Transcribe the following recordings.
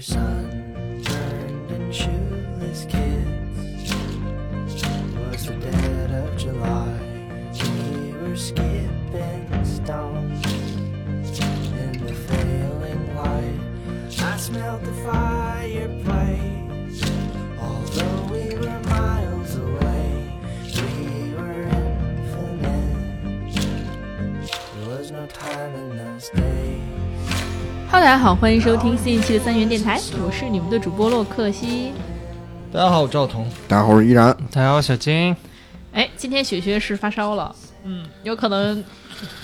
were sunburned and shoeless kids. It was the dead of July. We were skipping stones 家好，欢迎收听新一期的三元电台，我是你们的主播洛克西。大家好，我赵彤。大家好，我是依然。大家好，小金。哎，今天雪雪是发烧了，嗯，有可能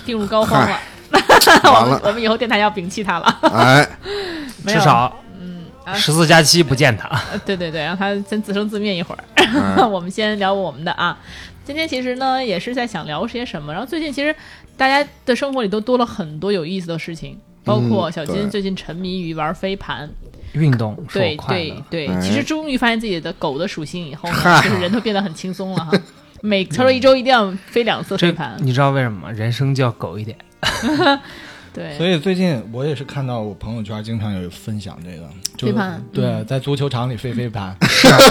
病入膏肓了。我们完了我们以后电台要摒弃他了。哎，没有至少嗯十四加七不见他。呃对对对，让他先自生自灭一会儿。哎 我们先聊我们的啊。今天其实呢，也是在想聊些什么。然后最近其实大家的生活里都多了很多有意思的事情，包括小金最近沉迷于玩飞盘。运动对。对对，哎其实终于发现自己的狗的属性以后呢，就是人都变得很轻松了哈。每他说一周一定要飞两次飞盘，你知道为什么吗？人生就要狗一点。对，所以最近我也是看到我朋友圈经常有分享这个飞盘对，在足球场里飞飞盘，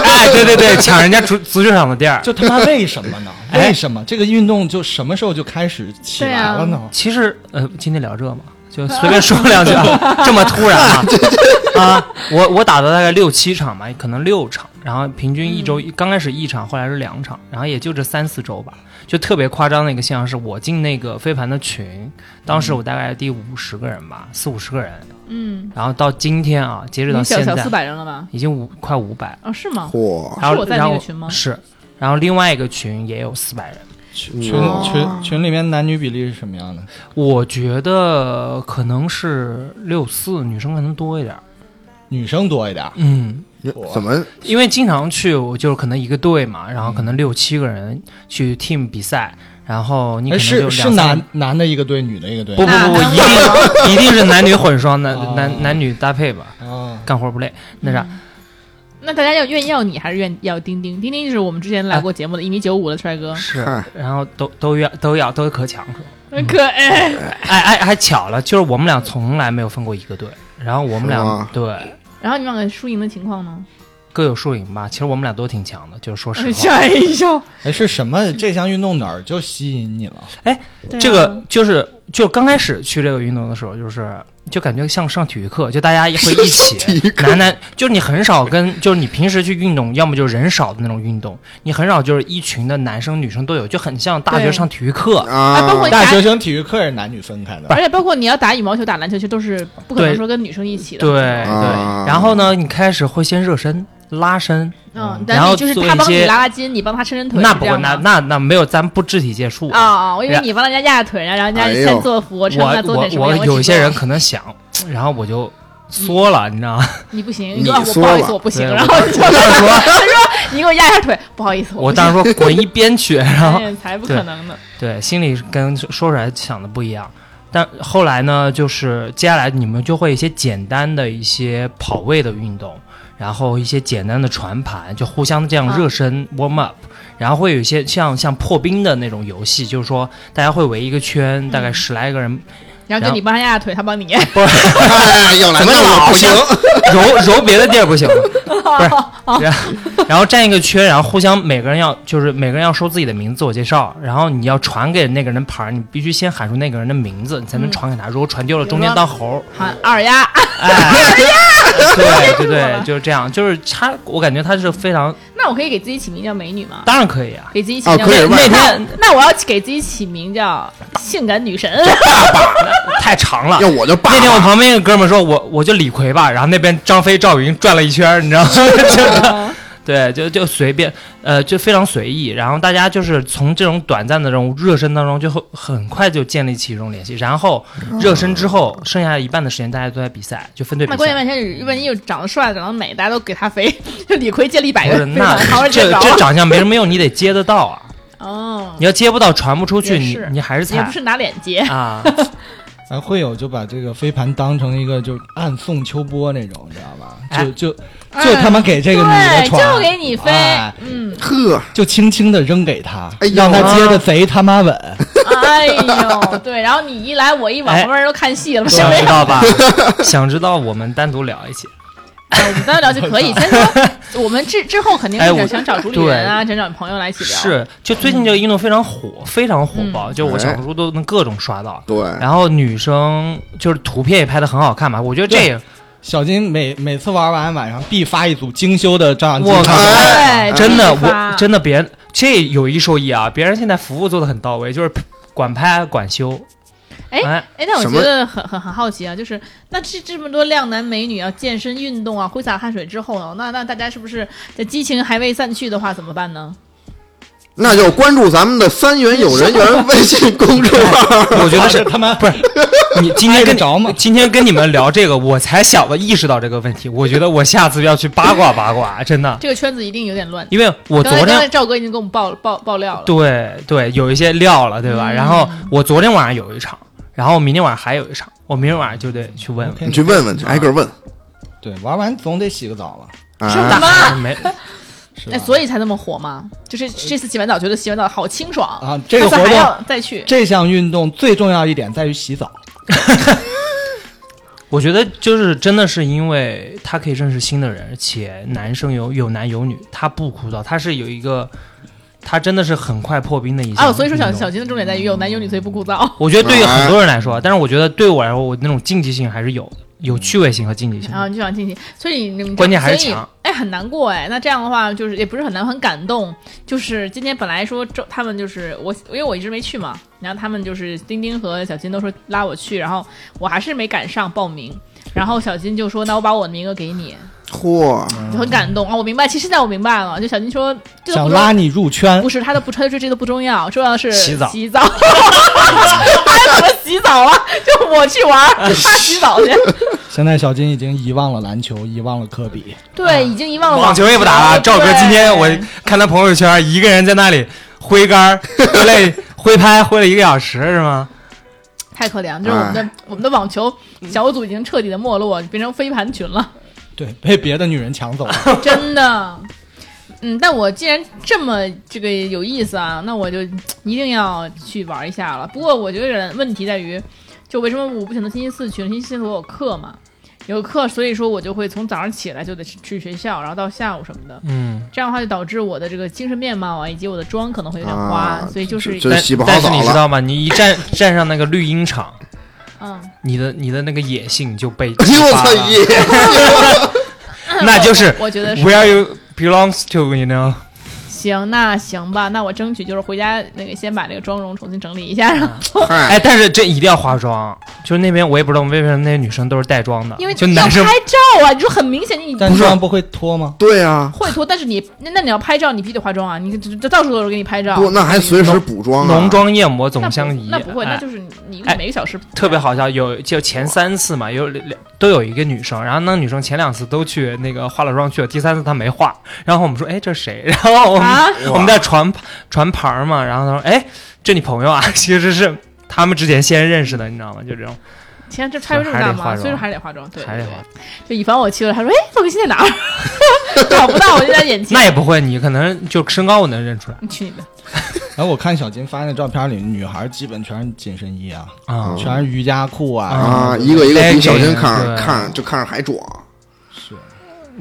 哎，对对对，抢人家足足球场的地儿。就他妈为什么呢？哎为什么这个运动就什么时候就开始起来了呢？其实呃，今天聊这嘛，就 随便说两句啊，这么突然啊 啊！我我打了大概六七场吧，可能六场，然后平均一周、刚开始一场，后来是两场，然后也就这三四周吧。就特别夸张的一个现象是，我进那个飞盘的群，当时我大概第五十个人吧，四五十个人，嗯，然后到今天啊，截止到现在你小小四百人了吧？已经五快五百，哦，是吗？嚯，然后是我在那然后个群吗是，然后另外一个群也有四百人。群群哦。群群里面男女比例是什么样的？我觉得可能是六四，女生可能多一点儿。女生多一点，嗯，怎么？因为经常去，我就是可能一个队嘛，然后可能六七个人去 team 比赛，然后你可哎，能就是是两三男男的一个队，女的一个队。不不不不，一定一定是男女混双，男哦。男男女搭配吧，啊，干活不累。那啥，那大家要愿意要你，还是愿意要丁丁？丁丁就是我们之前来过节目的一米九五的帅哥，是，然后都都要都要都可强？很可爱。哎哎，还巧了，就是我们俩从来没有分过一个队，然后我们俩吗对然后你们两个输赢的情况呢？各有输赢吧。其实我们俩都挺强的，就是说实话。吓一跳。哎，是什么这项运动哪儿就吸引你了？对啊这个就是就刚开始去这个运动的时候，就是就感觉像上体育课，就大家会一起男男，就是你很少跟就是你平时去运动，要么就是人少的那种运动，你很少就是一群的男生女生都有，就很像大学上体育课。啊包括啊，大学生体育课是男女分开的。而且包括你要打羽毛球、打篮球，其实都是不可能说跟女生一起的。对对，啊然后呢，你开始会先热身、拉伸，嗯，然后就是他帮你拉拉筋，你帮他伸伸腿，那不那那那没有，咱不肢体接触啊啊！我以为你帮人家压压腿，然后人家先做俯卧撑，我再做点什么我我有一些人可能想，然后我就缩了，你知道吗？你不行，你说啊我缩不好意思，了我不行，然后就他说他说你给我压一下腿，不好意思，我当时说滚一边去，然后才不可能呢。对，心里跟说出来想的不一样。但后来呢，就是接下来你们就会一些简单的一些跑位的运动，然后一些简单的传盘，就互相这样热身、warm up，然后会有一些像像破冰的那种游戏，就是说大家会围一个圈，大概十来个人，然后就你帮他压压腿，他帮你。哎，又来不行，揉揉别的地儿不行吗？不是，然后然后站一个圈，然后互相每个人要就是每个人要说自己的名字自我介绍，然后你要传给那个人牌儿，你必须先喊出那个人的名字，你才能传给他。如果传丢了，中间当猴。喊二丫，哎，对对对，就是这样，就是他，我感觉他是非常，那我可以给自己起名叫美女吗？当然可以啊。给自己起名叫美女那天那我要给自己起名叫性感女神。太长了要。我就爸那天我旁边一个哥们说，我我就李逵吧，然后那边张飞、赵云转了一圈，你知道吗？就对，就就随便，呃，就非常随意。然后大家就是从这种短暂的这种热身当中，就会很快就建立起一种联系。然后热身之后，剩下一半的时间大家都在比赛，就分队比那关键赛。问题是，万一又长得帅、长得美，大家都给他飞，就李逵接了一百个不是，飞盘，好那这这长相没什么用，你得接得到啊。哦，你要接不到，传不出去，你你还是菜也不是拿脸接。啊。咱会友就把这个飞盘当成一个就暗送秋波那种，你知道吧？哎。就就就他妈给这个女的对，就给你飞，哎。嗯，呵，就轻轻的扔给他，哎呦。让他接的贼他妈稳。哎呦，对，然后你一来我一往，哎。旁边人都看戏了，想知道吧？想知道我们单独聊一起。啊我们单独聊就可以。先说，我们之之后肯定哎我是想想找主理人啊，想找朋友来一起聊。是，就最近这个运动非常火，非常火爆，就我小红书都能各种刷到。对，然后女生就是图片也拍的很好看嘛，我觉得这个小金每每次玩完晚上必发一组精修的照相机，我真的，我真的别这有一说一啊，别人现在服务做的很到位，就是管拍管修。哎哎，哎，那我觉得很很很好奇啊，就是那这这么多靓男美女要健身运动啊，挥洒汗水之后呢，那那大家是不是这激情还未散去的话怎么办呢？那就关注咱们的三元有人缘微信公众号。我觉得是他 们不是你今天跟着吗今天跟你们聊这个，我才小的意识到这个问题。我觉得我下次要去八卦八卦，真的，这个圈子一定有点乱。因为我昨天赵哥已经给我们爆爆爆料了，对对有一些料了，对吧？嗯然后我昨天晚上有一场，然后明天晚上还有一场，我明天晚上就得去问问。你去问问，去挨个问对，玩完总得洗个澡吧，是啊。吗？没哎，所以才那么火嘛。就是这次洗完澡，觉得洗完澡好清爽，啊，这个活动要再去。这项运动最重要一点在于洗澡。我觉得就是真的是因为他可以认识新的人，且男生有有男有女，他不枯燥，他是有一个，他真的是很快破冰的一项哦，所以说小小金的重点在于有男有女，所以不枯燥。我觉得对于很多人来说，但是我觉得对我来说，我那种竞技性还是有的，有趣味性和竞技性然。后你就想竞技，所以你们关键还是强哎，很难过哎。那这样的话，就是也不是很难，很感动。就是今天本来说周他们就是我，因为我一直没去嘛，然后他们就是丁丁和小金都说拉我去，然后我还是没赶上报名。然后小金就说：“那我把我的名额给你。嚯，”就很感动啊！我明白，其实现在我明白了。就小金说：“这个不重想拉你入圈不，是他的不，他的这这都不重要，重要的是洗澡洗澡，他怎么洗澡啊？就我去玩，他洗澡去。现在小金已经遗忘了篮球，遗忘了科比。对，已经遗忘了网球也不打了，赵哥今天我看他朋友圈，一个人在那里挥杆儿 挥了挥拍挥了一个小时，是吗？太可怜了，就是我们的、我们的网球小组已经彻底的没落，变成飞盘群了，对，被别的女人抢走了。真的。嗯，但我既然这么这个有意思啊，那我就一定要去玩一下了。不过我觉得问题在于，就为什么我不选择星期四去呢？星期四我有课嘛，有课，所以说我就会从早上起来就得去去学校，然后到下午什么的。嗯，这样的话就导致我的这个精神面貌啊，以及我的妆可能会有点花，啊所以就是但这洗不好但是。你知道吗？你一站站上那个绿茵场，嗯，你的你的那个野性就被！那就是我觉得是 where you belongs to，you know。行，那行吧，那我争取就是回家那个先把这个妆容重新整理一下，然后哎，但是这一定要化妆，就是那边我也不知道为什么那些女生都是带妆的，因为就男生要拍照啊，你说很明显你但这样不会脱吗？对啊，会脱，但是你那那你要拍照，你必须得化妆啊，你这这到处都是给你拍照，不，那还随时补妆啊。浓妆艳抹总相宜。那不会，哎那就是你哎每个小时特别好笑，有就前三次嘛，有两都有一个女生，然后那女生前两次都去那个化了妆去了，第三次她没化，然后我们说，哎，这是谁？然后我们、啊，我们在传传牌儿嘛，然后他说，哎，这你朋友啊？其实是他们之前先认识的，你知道吗？就这种，天，这拍出这么大吗？所以说还是得化妆，对，对还得化。对就以防我去了，他说，哎，赵哥现在哪儿？找不到，我就在眼前。那也不会，你可能就身高我能认出来你去你的！然后我看小金发那照片里，女孩基本全是紧身衣啊，啊。全是瑜伽裤啊。啊，一个一个比小金看着看着就看着还壮。是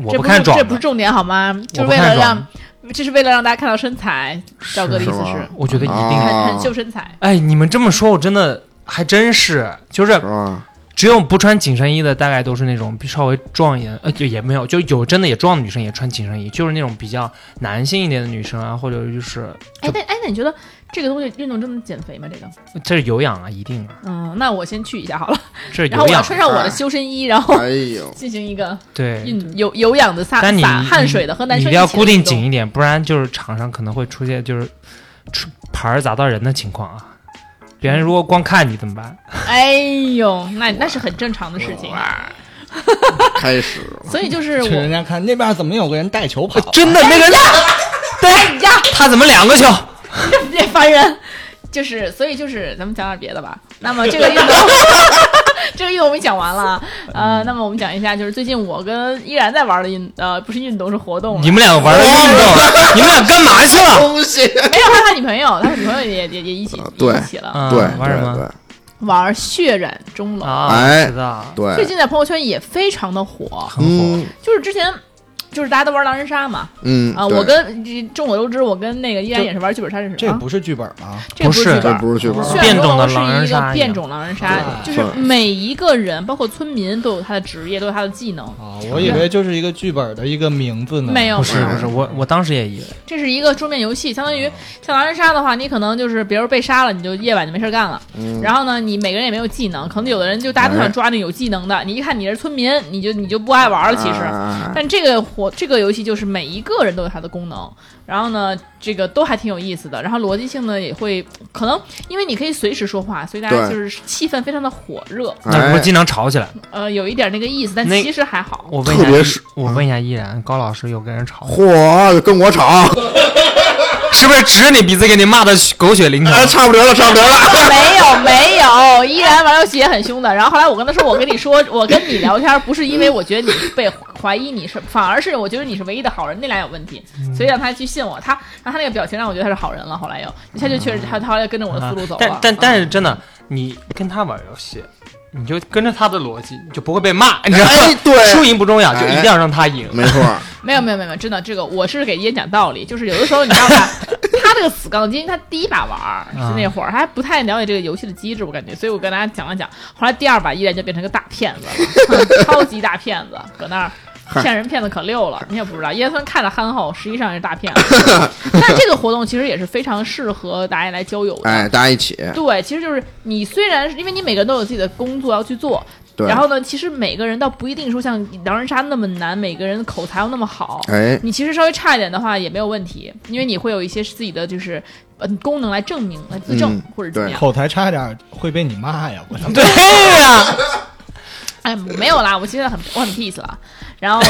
我这不看壮，这不是重点好吗？就是为了让，这是为了让大家看到身材。赵哥的意思是是，我觉得一定。啊很很秀身材。哎，你们这么说，我真的还真是，就是是？只有不穿紧身衣的，大概都是那种比稍微壮一点，呃，就也没有，就有真的也壮的女生也穿紧身衣，就是那种比较男性一点的女生啊，或者就是哎，但哎，那你觉得这个东西运动真的减肥吗？这个？这是有氧啊，一定啊，嗯，那我先去一下好了，这是然后我要。穿上我的修身衣，然后哎呦，进行一个对，运有有氧的撒汗水的和男一定要固定紧一点，不然就是场上可能会出现就是出牌儿砸到人的情况啊。别人如果光看你怎么办？哎呦，那那是很正常的事情。开始所以就是我人我，家看那边怎么有个人带球跑？真的那个，哎呀，他怎么两个球？别烦人。就是，所以就是，咱们讲点别的吧。那么这个运动，这个运动我们讲完了。呃，那么我们讲一下，就是最近我跟依然在玩的运，呃，不是运动，是活动。你们两个玩的运动，你们俩干嘛去了？东西。没有他他女朋友，他女朋友也也也一起、啊对一起了。嗯对，玩什么？玩血染钟楼，啊，哎对，最，近在朋友圈也非常的火，很火。嗯就是之前。就是大家都玩狼人杀嘛，嗯啊，我跟这众所周知，我跟那个依然也是玩剧本杀认识这不是剧本吗？这不是是剧本，这不是剧本。变种的狼人是一个杀变种狼人杀，就是每一个人，包括村民都有他的职业，都有他的技能。啊，我以为就是一个剧本的一个名字呢。没有嗯不是不是，我我当时也以为。这是一个桌面游戏，相当于像狼人杀的话，你可能就是比如被杀了，你就夜晚就没事干了。嗯。然后呢，你每个人也没有技能，可能有的人就大家都想抓那有技能的，你一看你是村民，你就你就不爱玩了。其实，啊。但这个活这个游戏就是每一个人都有它的功能，然后呢，这个都还挺有意思的，然后逻辑性呢也会可能因为你可以随时说话，所以大家就是气氛非常的火热，哎那不是经常吵起来。呃，有一点那个意思，但其实还好。我问一下特别是，我问一下依然，高老师有跟人吵，嚯，跟我吵，是不是指着你鼻子给你骂的狗血淋头？哎，差不多了，差不多了。没有没有，依然玩游戏也很凶的。然后后来我跟他说，我跟你说，我跟你聊天不是因为我觉得你被怀疑你是，反而是我觉得你是唯一的好人，那俩有问题，所以让他去信我。他让他那个表情让我觉得他是好人了。后来又，他就确实他他后来跟着我的思路走了。但但嗯但是真的，你跟他玩游戏，你就跟着他的逻辑，你就不会被骂，你知道吗？哎，对，输赢不重要，就哎一定要让他赢。没错，没有没有没有真的这个我是给烟讲道理，就是有的时候你知道吧，他这个死杠精，他第一把玩儿是那会儿他还不太了解这个游戏的机制，我感觉，所以我跟大家讲了讲。后来第二把依然就变成个大骗子了，超级大骗子，搁那儿。骗人骗的可溜了，你也不知道。叶村看着憨厚，实际上是大骗子。但这个活动其实也是非常适合大家来交友的。哎，大家一起，对，其实就是你虽然是因为你每个人都有自己的工作要去做，对，然后呢，其实每个人倒不一定说像狼人杀那么难，每个人口才又那么好。哎，你其实稍微差一点的话也没有问题，因为你会有一些自己的就是呃功能来证明、来自证、嗯或者怎么样。口才差一点会被你骂呀！我操，对呀，哎，没有啦，我现在很我很 peace 了。然后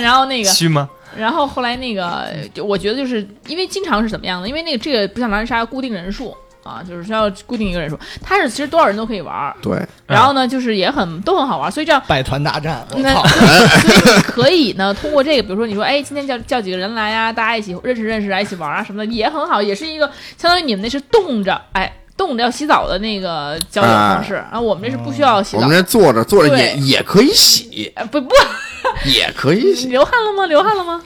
然后那个，虚吗？然后后来那个，就我觉得就是因为经常是怎么样的？因为那个这个不像狼人杀要固定人数啊，就是需要固定一个人数，它是其实多少人都可以玩儿。对，然后呢，就是也很都很好玩儿，所以这样百团大战，我那操！所以你可以呢，通过这个，比如说你说，哎，今天叫叫几个人来呀、大家一起认识认识啊，一起玩啊什么的，也很好，也是一个相当于你们那是冻着，哎，冻着要洗澡的那个交流方式，然后我们这是不需要洗澡我们，这坐着坐着也也可以洗，哎，不不，也可以洗，流汗了吗？流汗了吗？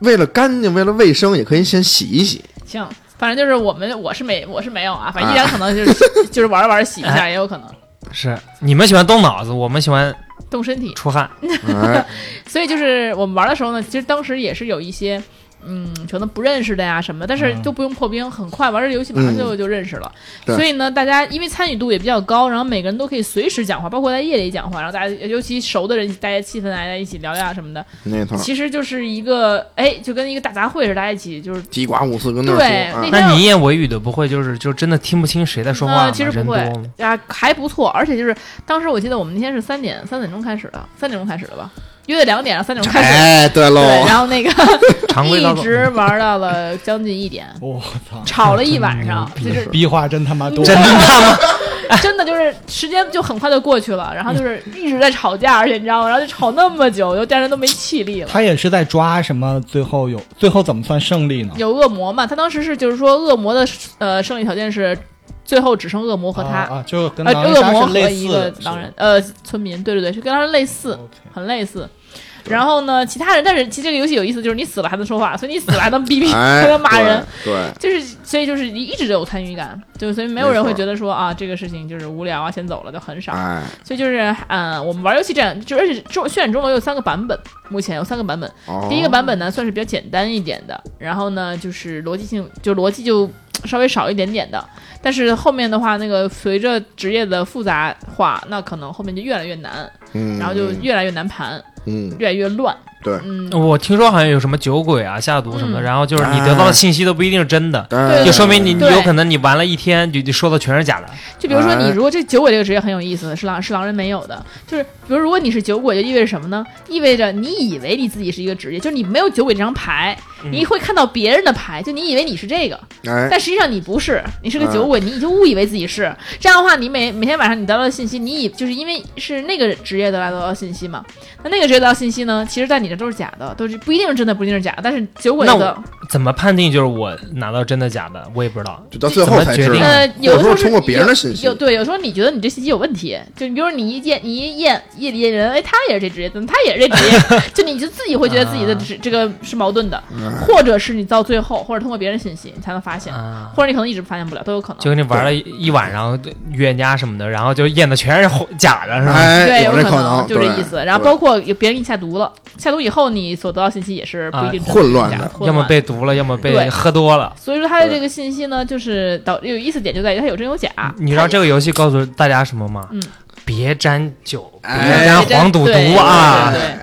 为了干净，为了卫生，也可以先洗一洗。行，反正就是我们我是没我是没有啊，反正依然可能就是 就是玩着玩着洗一下，也有可能是你们喜欢动脑子，我们喜欢动身体，出汗。哎，所以就是我们玩的时候呢，其实当时也是有一些。嗯，可能不认识的呀什么的，但是嗯。都不用破冰，很快玩这游戏马上就、就认识了。所以呢，大家因为参与度也比较高，然后每个人都可以随时讲话，包括在夜里讲话，然后大家尤其熟的人，大家气氛大家一起聊聊什么的，没错，其实就是一个哎，就跟一个大杂烩似的，大家一起就是鸡瓜五四跟那儿对，啊那那你一言我一语的不会就是就真的听不清谁在说话其实不会啊，还不错，而且就是当时我记得我们那天是三点三点钟开始的，三点钟开始的吧，约的两点，然后三点钟开始，哎，对喽，对，然后那个 一。直玩到了将近一点，我操！吵了一晚上，就是逼话真他妈多，真的吗？真的就是时间就很快就过去了，然后就是一直在吵架，而且你知道吗？然后就吵那么久，就家人都没气力了。他也是在抓什么？最后有最后怎么算胜利呢？有恶魔嘛？他当时是就是说恶魔的呃胜利条件是最后只剩恶魔和他，啊，啊就跟呃狼人杀恶魔和一个的狼人呃村民，对对对，是跟他类似，很类似。然后呢，其他人，但是其实这个游戏有意思，就是你死了还能说话，所以你死了还能逼逼，哎，还能骂人，对，就是所以就是你一直都有参与感，就所以没有人会觉得说啊这个事情就是无聊啊，先走了就很，少。哎，所以就是嗯，我们玩游戏这样，就而且中渲染钟楼有三个版本，目前有三个版本。哦。第一个版本呢算是比较简单一点的，然后呢就是逻辑性就逻辑就 稍微少一点点的，但是后面的话那个随着职业的复杂化，那可能后面就越来越难，嗯，然后就越来越难盘，嗯，越来越乱。对嗯，我听说好像有什么酒鬼啊、下毒什么的，嗯然后就是你得到的信息都不一定是真的，哎就说明你你有可能你玩了一天就就说的全是假的。就比如说你哎如果这酒鬼这个职业很有意思，是狼是狼人没有的，就是比如如果你是酒鬼，就意味着什么呢？意味着你以为你自己是一个职业，就是你没有酒鬼这张牌，你会看到别人的牌，就你以为你是这个，哎，但实际上你不是，你是个酒鬼，你就误以为自己是。这样的话，你每每天晚上你得到的信息，你以就是因为是那个职业得来得到的信息嘛，那那个职业得到信息呢，其实在你这都是假的，都是不一定是真的，不一定是假的。但是酒鬼的，怎么判定就是我拿到真的假的？我也不知道。就到最后才决定。呃，有的时候通过别人的信息有有对，有时候你觉得你这信息有问题，就比如说你一验，你一验夜里验人，哎，他也是这职业，怎么他也是这职业？就你就自己会觉得自己的啊这这个是矛盾的，嗯或者是你到最后，或者通过别人信息你才能发现，啊，或者你可能一直发现不了，都有可能。就跟你玩了一一晚上预言家什么的，然后就验的全是假的，是吧？哎，对，有这可能就这意思。然后包括有别人给你下毒了，下毒以后你所得到信息也是不一定啊混乱的要么被毒了，要么被喝多了。所以说它的这个信息呢，就是导有意思点就在于它有真有假。你知道这个游戏告诉大家什么吗？嗯，别沾酒，别哎沾黄赌毒啊！对对对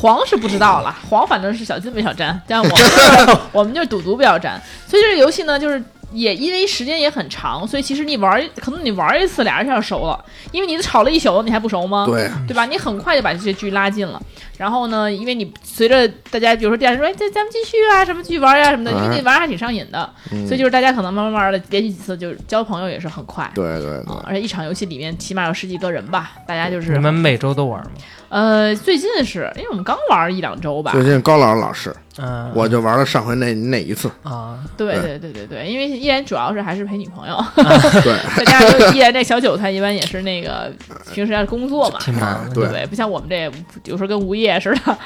黄是不知道了，黄反正是小金没少沾，但我们 我们就是赌毒不要沾。所以这个游戏呢，就是也因为时间也很长，所以其实你玩可能你玩一次俩人就要熟了，因为你吵了一宿，你还不熟吗？对，对吧？你很快就把这些剧拉近了。然后呢，因为你随着大家，比如说第二天说，哎，咱咱们继续啊，什么继续玩呀、什么的，因为你玩儿还挺上瘾的，嗯所以就是大家可能慢慢慢的连续几次，就是交朋友也是很快。对对而且一场游戏里面起码有十几个人吧，大家就是你们每周都玩吗？呃，最近是因为我们刚玩一两周吧，最近高老师老师，嗯，我就玩了上回那那一次，啊，对对对对对对，因为依然主要是还是陪女朋友，对，再加上就依然这小韭菜一般也是那个平时要工作嘛，挺忙。对对不对？不像我们这有时候跟无业似的。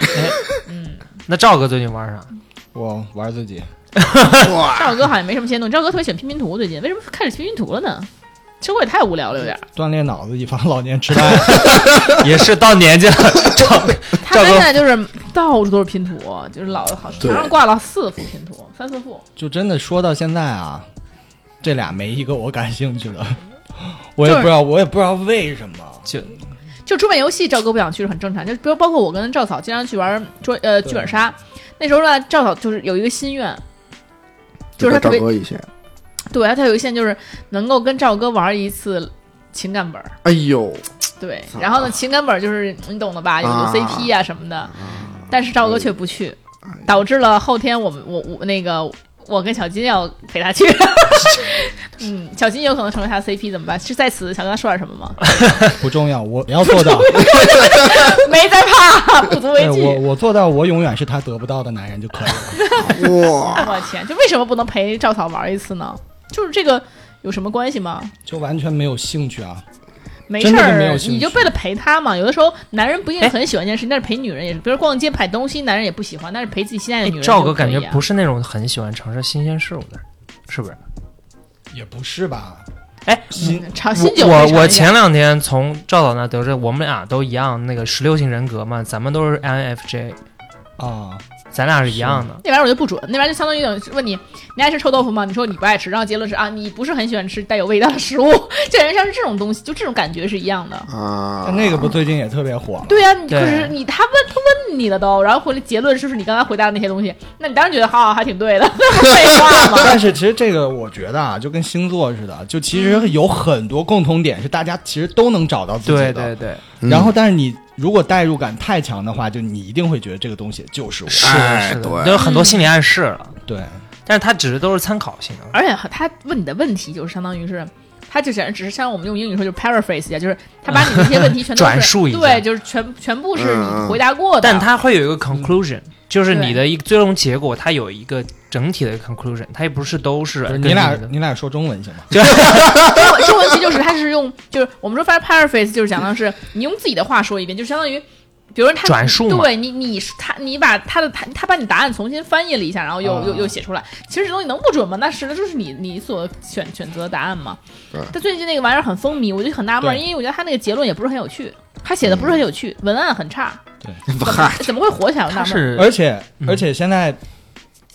嗯，那赵哥最近玩啥？我玩自己，赵哥好像没什么先动，赵哥特别喜欢拼拼图，最近为什么开始拼拼图了呢？生活也太无聊了，有点儿。锻炼脑子，以防老年痴呆。也是到年纪了，赵他现在就是到处都是拼图，就是老好对墙上挂了四幅拼图，三四幅。就真的说到现在啊，这俩没一个我感兴趣的，我也不知道，我也不知道为什么。就就桌面游戏，赵哥不想去是很正常。就比如包括我跟赵嫂经常去玩桌呃剧本杀，那时候呢，赵嫂就是有一个心愿，就是他特别赵哥以前，对他有一个心愿就是能够跟赵哥玩一次情感本儿。哎呦，对，然后呢，情感本儿就是你懂的吧，有 CP 啊什么的，但是赵哥却不去，导致了后天我们我我那个我跟小金要陪他去。嗯，小金有可能成为他的 CP 怎么办？是在此想跟他说点什么吗？不重要，我要做到，没在怕，不足为惧。我我做到，我永远是他得不到的男人就可以了。哇，我天，就为什么不能陪赵嫂玩一次呢？就是这个有什么关系吗？就完全没有兴趣啊。没事真的是没有儿，你就为了陪他嘛。有的时候男人不一定很喜欢一件事情，但是陪女人也是，比如逛街买东西，男人也不喜欢，但是陪自己心爱的哎女人、赵哥感觉不是。那种很喜欢尝试新鲜事物的人，是不是？也不是吧？哎，尝新酒我我前两天从赵导那得知，我们俩都一样，那个十六型人格嘛，咱们都是 INFJ，啊，咱俩是一样的。那玩意儿我就不准，那玩意儿就相当于等于问你，你爱吃臭豆腐吗？你说你不爱吃，然后结论是啊，你不是很喜欢吃带有味道的食物，就感觉像是这种东西，就这种感觉是一样的。啊，但那个不最近也特别火吗？对呀、你对可是你他问他问你了都，然后回来结论是不是你刚才回答的那些东西？那你当然觉得好好还挺对的，废话吗？但是其实这个我觉得啊，就跟星座似的，就其实有很多共同点是大家其实都能找到自己的。对对对，嗯然后，但是你如果代入感太强的话，就你一定会觉得这个东西就是我。是的，是哎对的，有很多心理暗示了，对，但是它只是都是参考性的。而且他问你的问题就是相当于是。他就只只是像我们用英语说，就是 paraphrase 一下，就是他把你那些问题全都是 转述一下对，就是全全部是你回答过的。但他会有一个 conclusion，就是你的一个最终结果，它有一个整体的 conclusion，它也不是都是你俩你俩说中文行吗？中文中文题就是他是用，就是我们说 paraphrase 就是讲的是你用自己的话说一遍，就相当于，比如说他转述嘛对你你他你把他的他他把你答案重新翻译了一下，然后又、啊又又写出来。其实这东西能不准吗？那是，那就是你你所选选择的答案嘛对。但最近那个玩意儿很风靡，我就很纳闷因为我觉得他那个结论也不是很有趣，他写的不是很有趣，文案很差，对怎么，怎么会火起来？我纳闷是而且嗯而且现在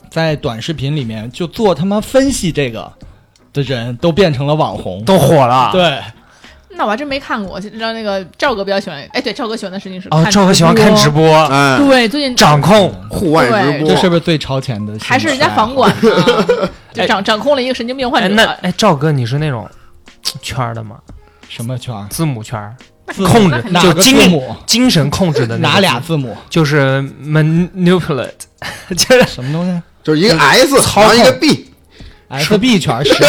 在短视频里面，就做他妈分析这个的人都变成了网红。都火了。对，那我还真没看过，我知道那个赵哥比较喜欢，哎，对，赵哥喜欢的事情是哦，赵哥喜欢看直播，播，哎，对，最近掌控。户外直播这是不是最超前的？还是人家房。管呢，就掌掌控了一个神经病患哎，者。那哎，赵哥，你是那种圈儿的吗？什么圈儿？字母圈儿，字母控制哪个就精字母？精神控制的那个哪俩字字母？就是 manipulate，就是什么东西就是一个 S，操然后一个 B，？FB 全是。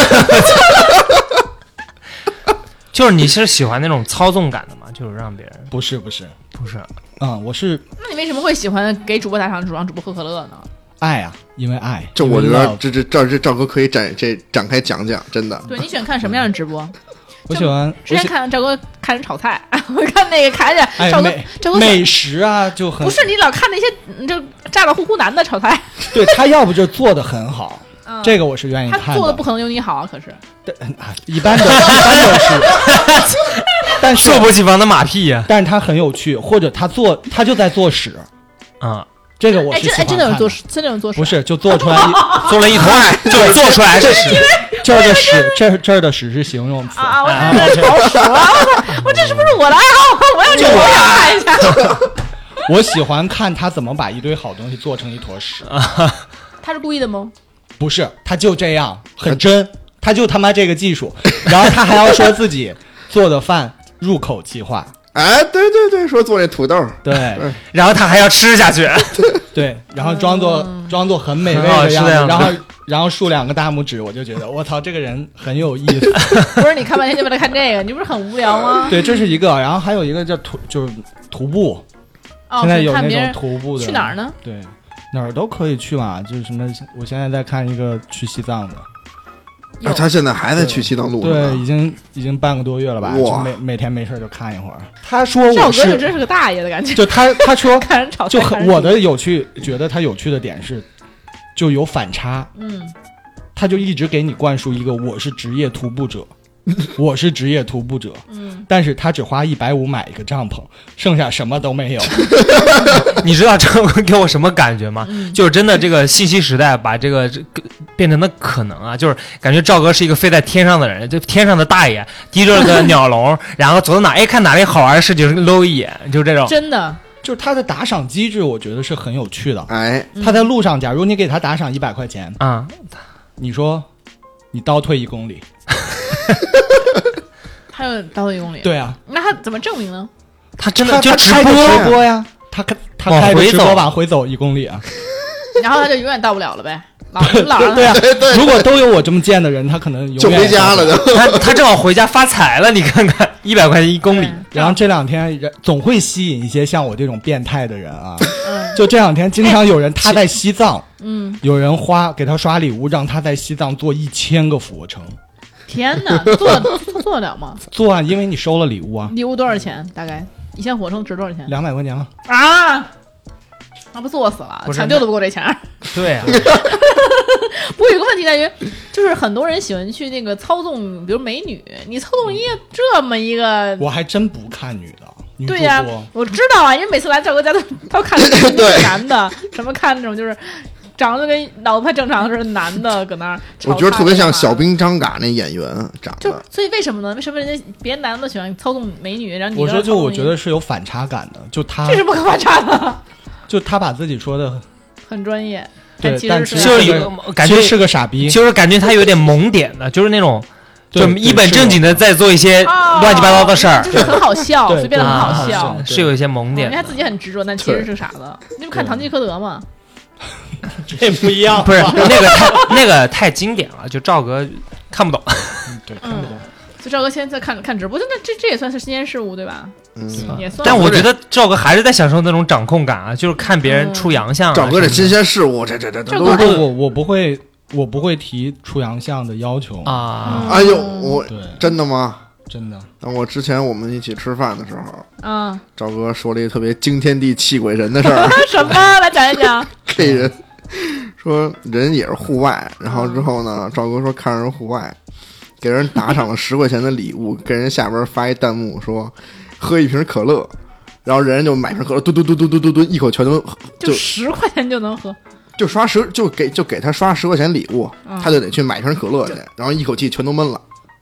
就是你是喜欢那种操纵感的嘛？就是让别人不是不是，不是嗯，我是那你为什么会喜欢给主播打赏，主让主播喝可乐呢？爱啊，因为爱。这我觉得这这这这赵哥可以展这展开讲讲，真的。对你喜欢看什么样的直播？我喜欢之前看赵哥看人炒菜，我看那个看见哎赵哥赵哥美食啊，就很不是你老看那些嗯就咋咋呼呼男的炒菜，对他要不就做的很好，嗯这个我是愿意他看做的不可能有你好啊，可是啊一般的，一般的是，但是猝不及防的马屁呀！但是他很有趣，或者他做他就在做屎，啊，这个我哎真哎是喜欢看真的有做事，真的有做事，不是就做出来一 做了一坨，就做出来是屎。这儿的屎，这儿这儿的屎是形容词啊啊！我啊真的炒屎了，我这是不是我的爱好？我要去我也看一下。我喜欢看他怎么把一堆好东西做成一坨屎，他是故意的吗？不是他就这样很真，他就他妈这个技术，然后他还要说自己做的饭入口即化，哎，对对对，说做这土豆，对然后他还要吃下去，对，然后装作装作很美味的样子，样子然后然后竖两个大拇指，我就觉得我操，这个人很有意思。不是你看半天就为了看这个，你不是很无聊吗？对，这是一个，然后还有一个叫徒，就是徒步，哦，现在有那种徒步的。去哪儿？呢？对，哪儿都可以去嘛，就是什么，我现在在看一个去西藏的，啊，他现在还在去西藏路上对，已。经已经半个多月了吧，哇。就每每天没事就看一会儿。他说我赵哥就是真是个大爷的感觉，就他他说 看人炒菜就看人煮很我的有趣，觉得他有趣的点是，就有反差，嗯，他就一直给你灌输一个我是职业徒步者，我是职业徒步者，嗯，但是他只花一百五买一个帐篷，剩下什么都没有。你知道这个给我什么感觉吗？就是真的这个信息时代把这个这个变成的可能啊，就是感觉赵哥是一个飞在天上的人，就天上的大爷提着个鸟笼，然后走到哪哎看哪里好玩的事情搂一眼，就这种。真的，就是他的打赏机制，我觉得是很有趣的。哎，他在路上，假如你给他打赏一百块钱，啊、你说你倒退一公里，还有倒退一公里，，对啊，那他怎么证明呢？他真的就直他开播直播呀，他开他开着直播往回走一公里啊，然后他就永远到不了了呗，老老让对啊，如果都有我这么贱的人，他可能永远就回家了就。他他正好回家发财了，你看看一百块钱一公里，然后这两天人总会吸引一些像我这种变态的人啊，嗯。就这两天经常有人他在西藏，嗯，有人花给他刷礼物，让他在西藏做一千个俯卧撑，天哪，做做做得了吗？做啊，因为你收了礼物啊，礼物多少钱？大概一箱火车值多少钱？两百块钱了。啊，那不作死了，抢救都不够这钱儿。对啊，不过有个问题在于，就是很多人喜欢去那个操纵，比如美女，你操纵一个这么一个，我还真不看女的，对呀、播。我知道啊，因为每次来赵哥家都都看那个男的，什么看那种就是长得跟脑子不太正常似的男的搁那儿 我觉得特别像小兵张嘎那演员长就得，所以为什么呢？为什么人家别的男的都喜欢操纵美女，然后你我说，就我觉得得是有反差感的，就他这是不可反差的，就他把自己说的，很专业，对其实是但其实就是是有感觉是个傻逼，就是感觉他有点萌点的，就是那种就一本正经的在做一些哦乱七八糟的事儿就，是很好笑，对随便的很好笑。是有一些萌点的。人家自己很执着，但其实是傻子。你不看《堂吉诃德》吗？这不一样，不是那个太那个太经典了，就赵哥看不懂。对，看不懂。就赵哥现在在看看直播，就那这这也算是新鲜事物，对吧？嗯，也算。但我觉得赵哥还是在享受那种掌控感啊，就是看别人出洋相啊。赵哥这新鲜事物，这这这都是，不不，我不会，我不会提出洋相的要求的。啊，哎呦，我对，真的吗？真的，那我之前我们一起吃饭的时候，嗯，赵哥说了一个特别惊天地泣鬼神的事儿，什么？来讲一讲。这人 说人也是户外，然后之后呢，赵哥说看人户外，给人打赏了十块钱的礼物，给人下边发一弹幕说喝一瓶可乐，然后人就买瓶可乐，嘟嘟嘟嘟嘟嘟嘟，一口全都就就十块钱就能喝，就刷十就给就给他刷十块钱礼物，嗯他就得去买瓶可乐去，然后一口气全都闷了。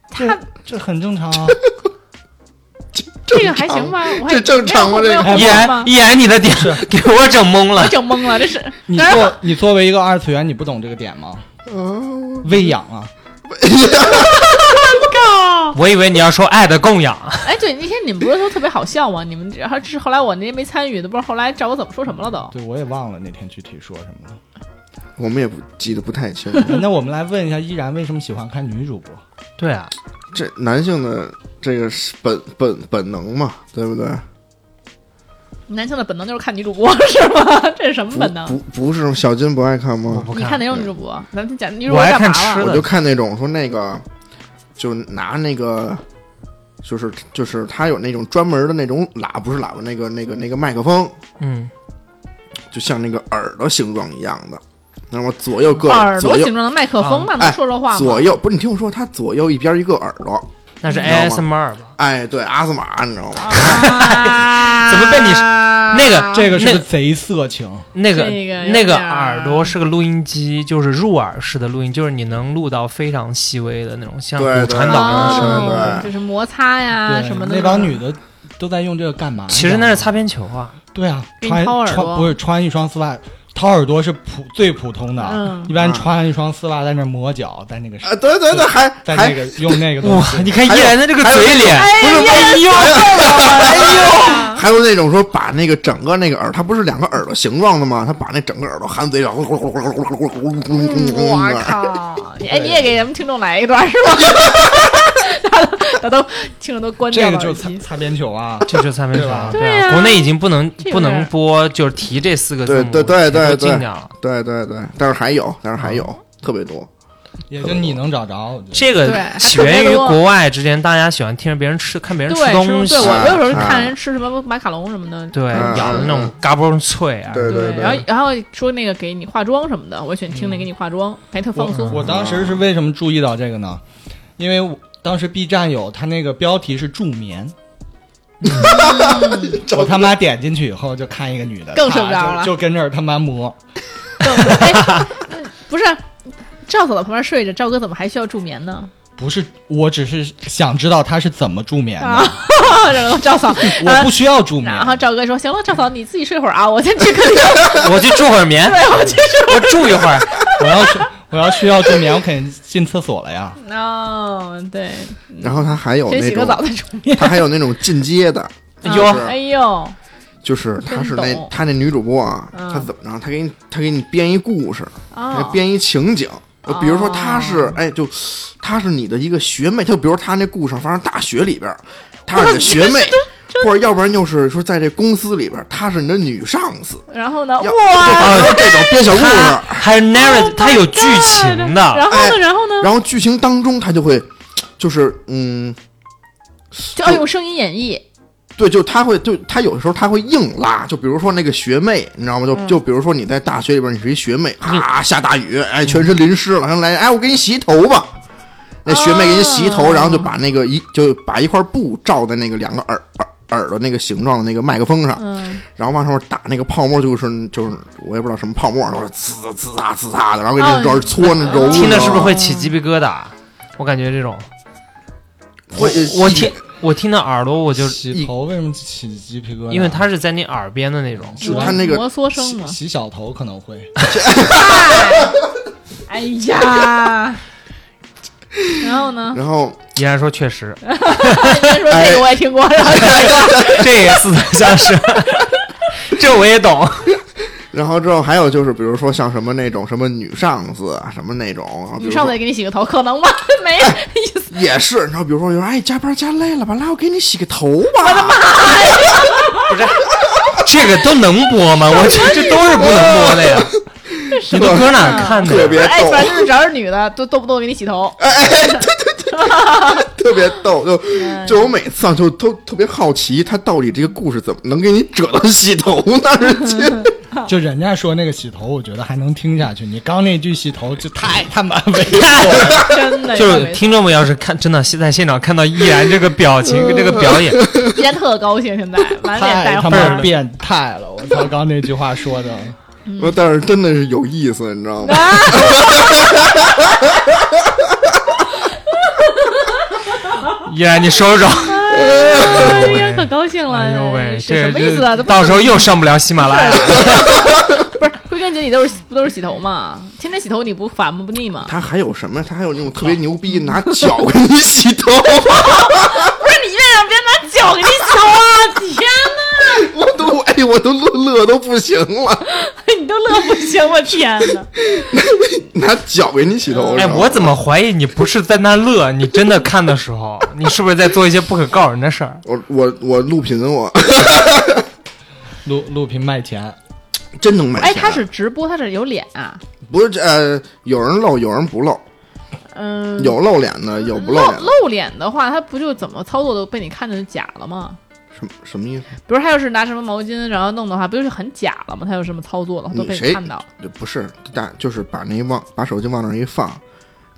他这很正常啊。这个还行吧？我还这正常吗这个依没有后吗？然依然你的点给我整懵我了。整懵了，这是你 作你作为一个二次元，你不懂这个点吗？嗯，喂养啊，靠，我以为你要说爱的供养，哎，对，那天你们不是说特别好笑吗？你们然后这是后来我那天没参与的，不知道后来找我怎么说什么了都。对，我也忘了那天具体说什么了。我们也不记得不太清楚。那我们来问一下依然为什么喜欢看女主播？对啊，这男性的这个是本本本能嘛，对不对？男性的本能就是看女主播 是吗？这是什么本能？不不是小金不爱看吗？不你看哪种女主播？咱们讲女主播干嘛了？看吃的我就看那种说那个，就拿那个，就是就是他有那种专门的那种喇，不是喇叭，那个那个那个麦克风，嗯，就像那个耳朵形状一样的，那么左右各耳朵形状的麦克风，那哎能说说话吗？左右不是你听我说，它左右一边一个耳朵，那是 ASMR 吧？哎，对，阿斯玛，你知道吗？啊 怎么被你那个这个是个贼色情，那个那个耳朵是个录音机，就是入耳式的录音，就是你能录到非常细微的那种，像对骨传导那种声音。就是摩擦呀什么的。那帮女的都在用这个干嘛？其实那是擦边球啊，对啊，穿穿不是穿一双丝袜，掏耳朵是普最普通的，嗯一般穿一双丝袜在那磨脚，在那个啊，对对对，还还在那个用那个东哇西，，你看依还有然的这个嘴脸，不是，哎呦，哎呦，还有那种说把那个整个那个耳，它不是两个耳朵形状的吗？他把那整个耳朵含嘴上，我靠！你哎，你也给咱们听众来一段是吧？大家大家都听着都关掉这个了耳机。就擦擦边球啊，这就是擦边球啊，对啊。啊，国内已经不能不能播，就是提这四个字母，对对对对都禁掉了。对对对，但是还有，但是还有特别多。也就你能找着。我觉得。这个还起源于特别多。国外之前，大家喜欢听着别人吃，看别人对，东西，是对我我有时候啊。看人吃什么马卡龙什么的，对嗯咬的那种嘎嘣脆啊，对对然后然后说那个给你化妆什么的，我喜欢听那给你化妆，还特放松。我当时是为什么注意到这个呢？因为我当时 B 站有他那个标题是助眠。我他妈点进去以后就看一个女的，更受不了了就就跟这儿他妈磨。更哎，不是赵嫂在旁边睡着，赵哥怎么还需要助眠呢？不是，我只是想知道他是怎么助眠的，啊，然后赵嫂，我不需要助眠。然后赵哥说：“行了，赵嫂你自己睡会儿啊，我先去客厅。我去助会儿眠，对，我去我住一会儿。我要是 我要需要助眠，我肯定进厕所了呀。睡。哦，对，然后他还有那种，再助眠。它还有那种进阶的，哟 就是哎呦，就是他是那他那女主播啊，嗯他怎么着？他给你他给你编一故事，哦，编一情景。呃比如说他是哦哎，就他是你的一个学妹，就比如他那故事发生大学里边，他是你的学妹，或者要不然就是说在这公司里边，她是你的女上司，然后呢？哇，就这种编小故事。还有 narrative，它有剧情的，然后哎呢？然后呢？然后剧情当中他就会，就是嗯，就要用声音演绎。对，就他会，就他有的时候他会硬拉，就比如说那个学妹，你知道吗？就嗯就比如说你在大学里边，你是一学妹，啊，下大雨，哎，全身淋湿了，然后来，哎，我给你洗头吧。那学妹给你洗头，哦然后就把那个一就把一块布罩在那个两个耳耳耳朵那个形状的那个麦克风上，嗯，然后往上面打那个泡沫，就是就是我也不知道什么泡沫，然后滋滋啊滋啊的，然后给哦你这儿搓那揉，听着是不是会起鸡皮疙瘩？我感觉这种，我？我听我听到耳朵我就，洗头为什么起鸡皮疙瘩？因为它是在你耳边的那种，就它那个摩挲声嘛。洗洗小头可能会。哎呀，然后呢？然后依然说确实，你说这个我也听过，然 后这也似曾相识，这我也懂。然后之后还有就是，比如说像什么那种什么女上司啊，什么那种，然后比如说你上司也给你洗个头，可能吗？没意思。也是，然后比如说有人哎加班加累了吧，来我给你洗个头吧，我的妈呀！不是这个都能播吗？我这这都是不能播的呀。你都搁哪看的？特别哎，逗，反正只要是女的，都动不动给你洗头。哎，对对对 特别逗，就嗯就我每次啊就都特别好奇，他到底这个故事怎么能给你折到洗头呢？人家就人家说那个洗头，我觉得还能听下去。你刚那句洗头就太他妈猥琐了。真的，就是听众们要是看真的现在现场看到依然这个表情跟这个表演，依然特高兴，现在满脸太他带花儿。妈变态了！我操，刚那句话说的，我但是真的是有意思，你知道吗？依然你收手。哎呀，可高兴了！哎呦喂，是这什么意思啊？到时候又上不了喜马拉雅。不是归根天节你都是不都是洗头吗？天天洗头你不烦吗？不腻吗？他还有什么？他还有那种特别牛逼，拿脚给你洗头，不是你为什么别拿脚给你洗头啊？天哪，我都哎，我都乐乐都不行了，你都乐不行，我天哪！拿脚给你洗头。哎，我怎么怀疑你不是在那乐？你真的看的时候，你是不是在做一些不可告人的事儿？我我我录屏我 录录屏卖钱，真能卖哎，他是直播，他是有脸啊。不是呃，有人露，有人不露，嗯，有露脸的，有不露露脸的，露脸的话，他不就怎么操作都被你看着假了吗？什么什么意思？比如他要是拿什么毛巾然后弄的话，不就是很假了吗？他有什么操作的话都被你谁看到。不是，大就是把那往把手机往那儿一放，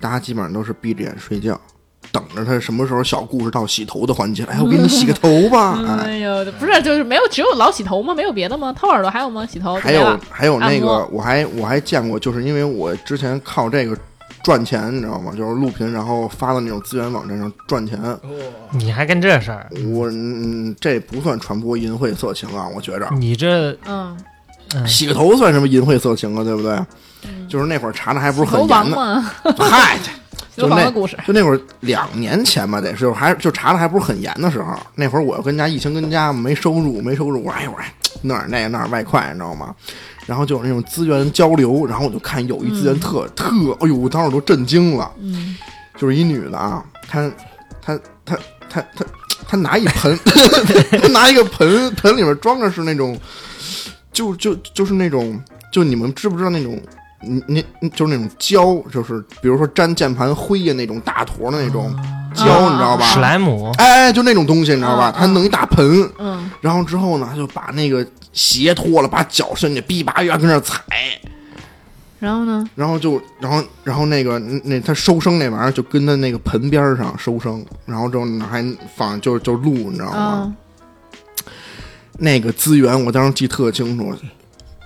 大家基本上都是闭着眼睡觉，等着他什么时候小故事到洗头的环节了。哎，我给你洗个头吧。哎，哎呦，不是，就是没有，只有老洗头吗？没有别的吗？掏耳朵还有吗？洗头还有还有那个，我还我还见过，就是因为我之前靠这个赚钱，你知道吗？就是录屏，然后发到那种资源网站上赚钱。你还干这事儿？我嗯，这不算传播淫秽色情啊，我觉着。你这嗯，嗯洗个头算什么淫秽色情啊？对不对？就是那会儿查的还不是很严呢。嘛，嗨，洗头房的故事。就那会儿两年前吧，得是还就查的还不是很严的时候。那会儿我跟家疫情跟家没收入，没收入，我哎我哎那儿那个那儿外快，你知道吗？然后就有那种资源交流，然后我就看有一资源特、特，哎呦，我当时都震惊了。嗯，就是一女的啊，她她她她她她拿一盆，她拿一个盆，盆里面装的是那种，就就就是那种，就你们知不知道那种？你你就是那种胶，就是比如说粘键盘灰呀那种大坨的那种胶，啊你知道吧？史莱姆，哎，就那种东西，你知道吧？嗯他弄一大盆，嗯，然后之后呢，就把那个鞋脱了，把脚伸进去，哔吧一下跟那儿踩，然后呢？然后就，然后，然后那个那他收声那玩意儿就跟他那个盆边上收声，然后之后呢还放就就录，你知道吗？啊，那个资源我当时记特清楚，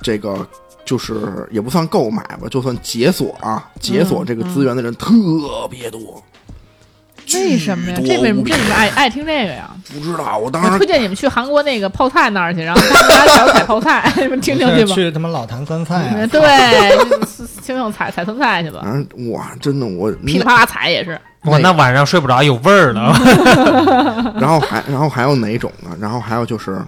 这个就是也不算购买吧，就算解锁啊，解锁这个资源的人特别多。为什么呀？这为什么这你们爱爱听这个呀？不知道，我当我时推荐你们去韩国那个泡菜那儿去，然后他们拿脚踩泡菜，你们听听去吧。去他妈老坛酸菜对，听听踩踩酸菜去吧，反正 哇，真的我噼里啪啦踩也是。我那晚上睡不着，有味儿了。然后还然后还有哪种呢？然后还有就是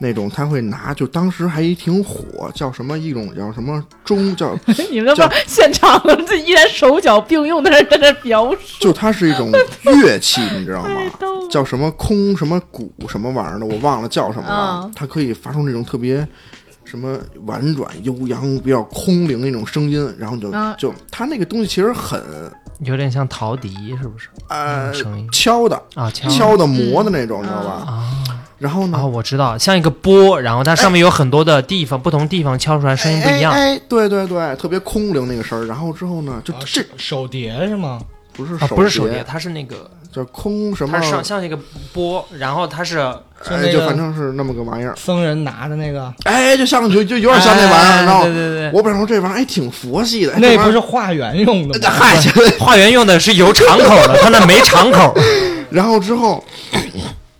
那种他会拿，就当时还挺火，叫什么一种叫什么钟，叫 你们都不现场这依然手脚并用的在那描述，就它是一种乐器，你知道吗？叫什么空什么鼓什么玩意儿的，我忘了叫什么了。嗯它可以发出那种特别什么婉转悠扬、比较空灵那种声音，然后就、嗯就它那个东西其实很有点像陶笛，是不是？呃敲的、啊，敲敲的磨的那种，你知道吧？啊然后呢？啊，我知道，像一个波，然后它上面有很多的地方，不同地方敲出来声音不一样。哎，哎对对对，特别空灵那个声儿。然后之后呢，就啊这手手碟是吗？啊，不是手不是手碟，它是那个，叫空什么它？上像一个波，然后它是哎，就反正是那么个玩意儿。僧人拿的那个，哎，就像就就有点像那玩意儿，哎然后对对对，我本来说这玩意儿哎挺佛系的，哎那不是化缘用的吗？嗨，化缘用的是有敞口的，它那没敞口。然后之后，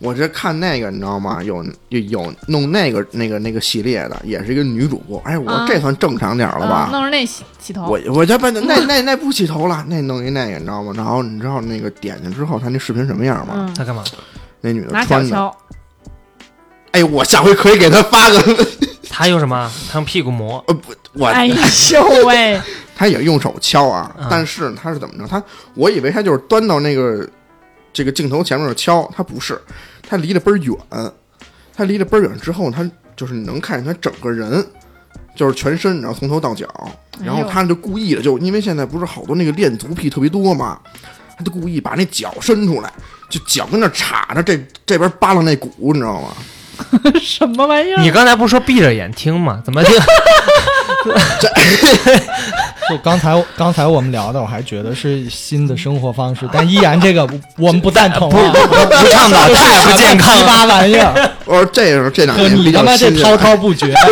我这看那个你知道吗？有有有弄那个那个那个系列的，也是一个女主播。哎，我这算正常点儿了嗯吧？弄着那洗洗头，我我这不那 那那不洗头了，那弄一那个你知道吗？然后你知道那个点进之后，他那视频什么样吗？他，干嘛？那女的穿的，敲，哎，我下回可以给他发个，他用什么？他用屁股磨。呃不，我哎呦喂，他也用手敲啊，嗯但是他是怎么着？他我以为他就是端到那个这个镜头前面敲，他不是，他离得倍儿远，他离得倍儿远之后，他就是你能看见他整个人，就是全身，你知道从头到脚，然后他就故意的，就因为现在不是好多那个恋足癖特别多嘛，他就故意把那脚伸出来，就脚跟那插着，这这边扒拉那骨，你知道吗？什么玩意儿？你刚才不是说闭着眼听吗？怎么听？就刚才刚才我们聊的，我还觉得是新的生活方式，但依然这个我们不赞同啊，不倡导，太不健康鸡了。巴玩意儿，我说这是这两年比较新鲜滔滔不绝，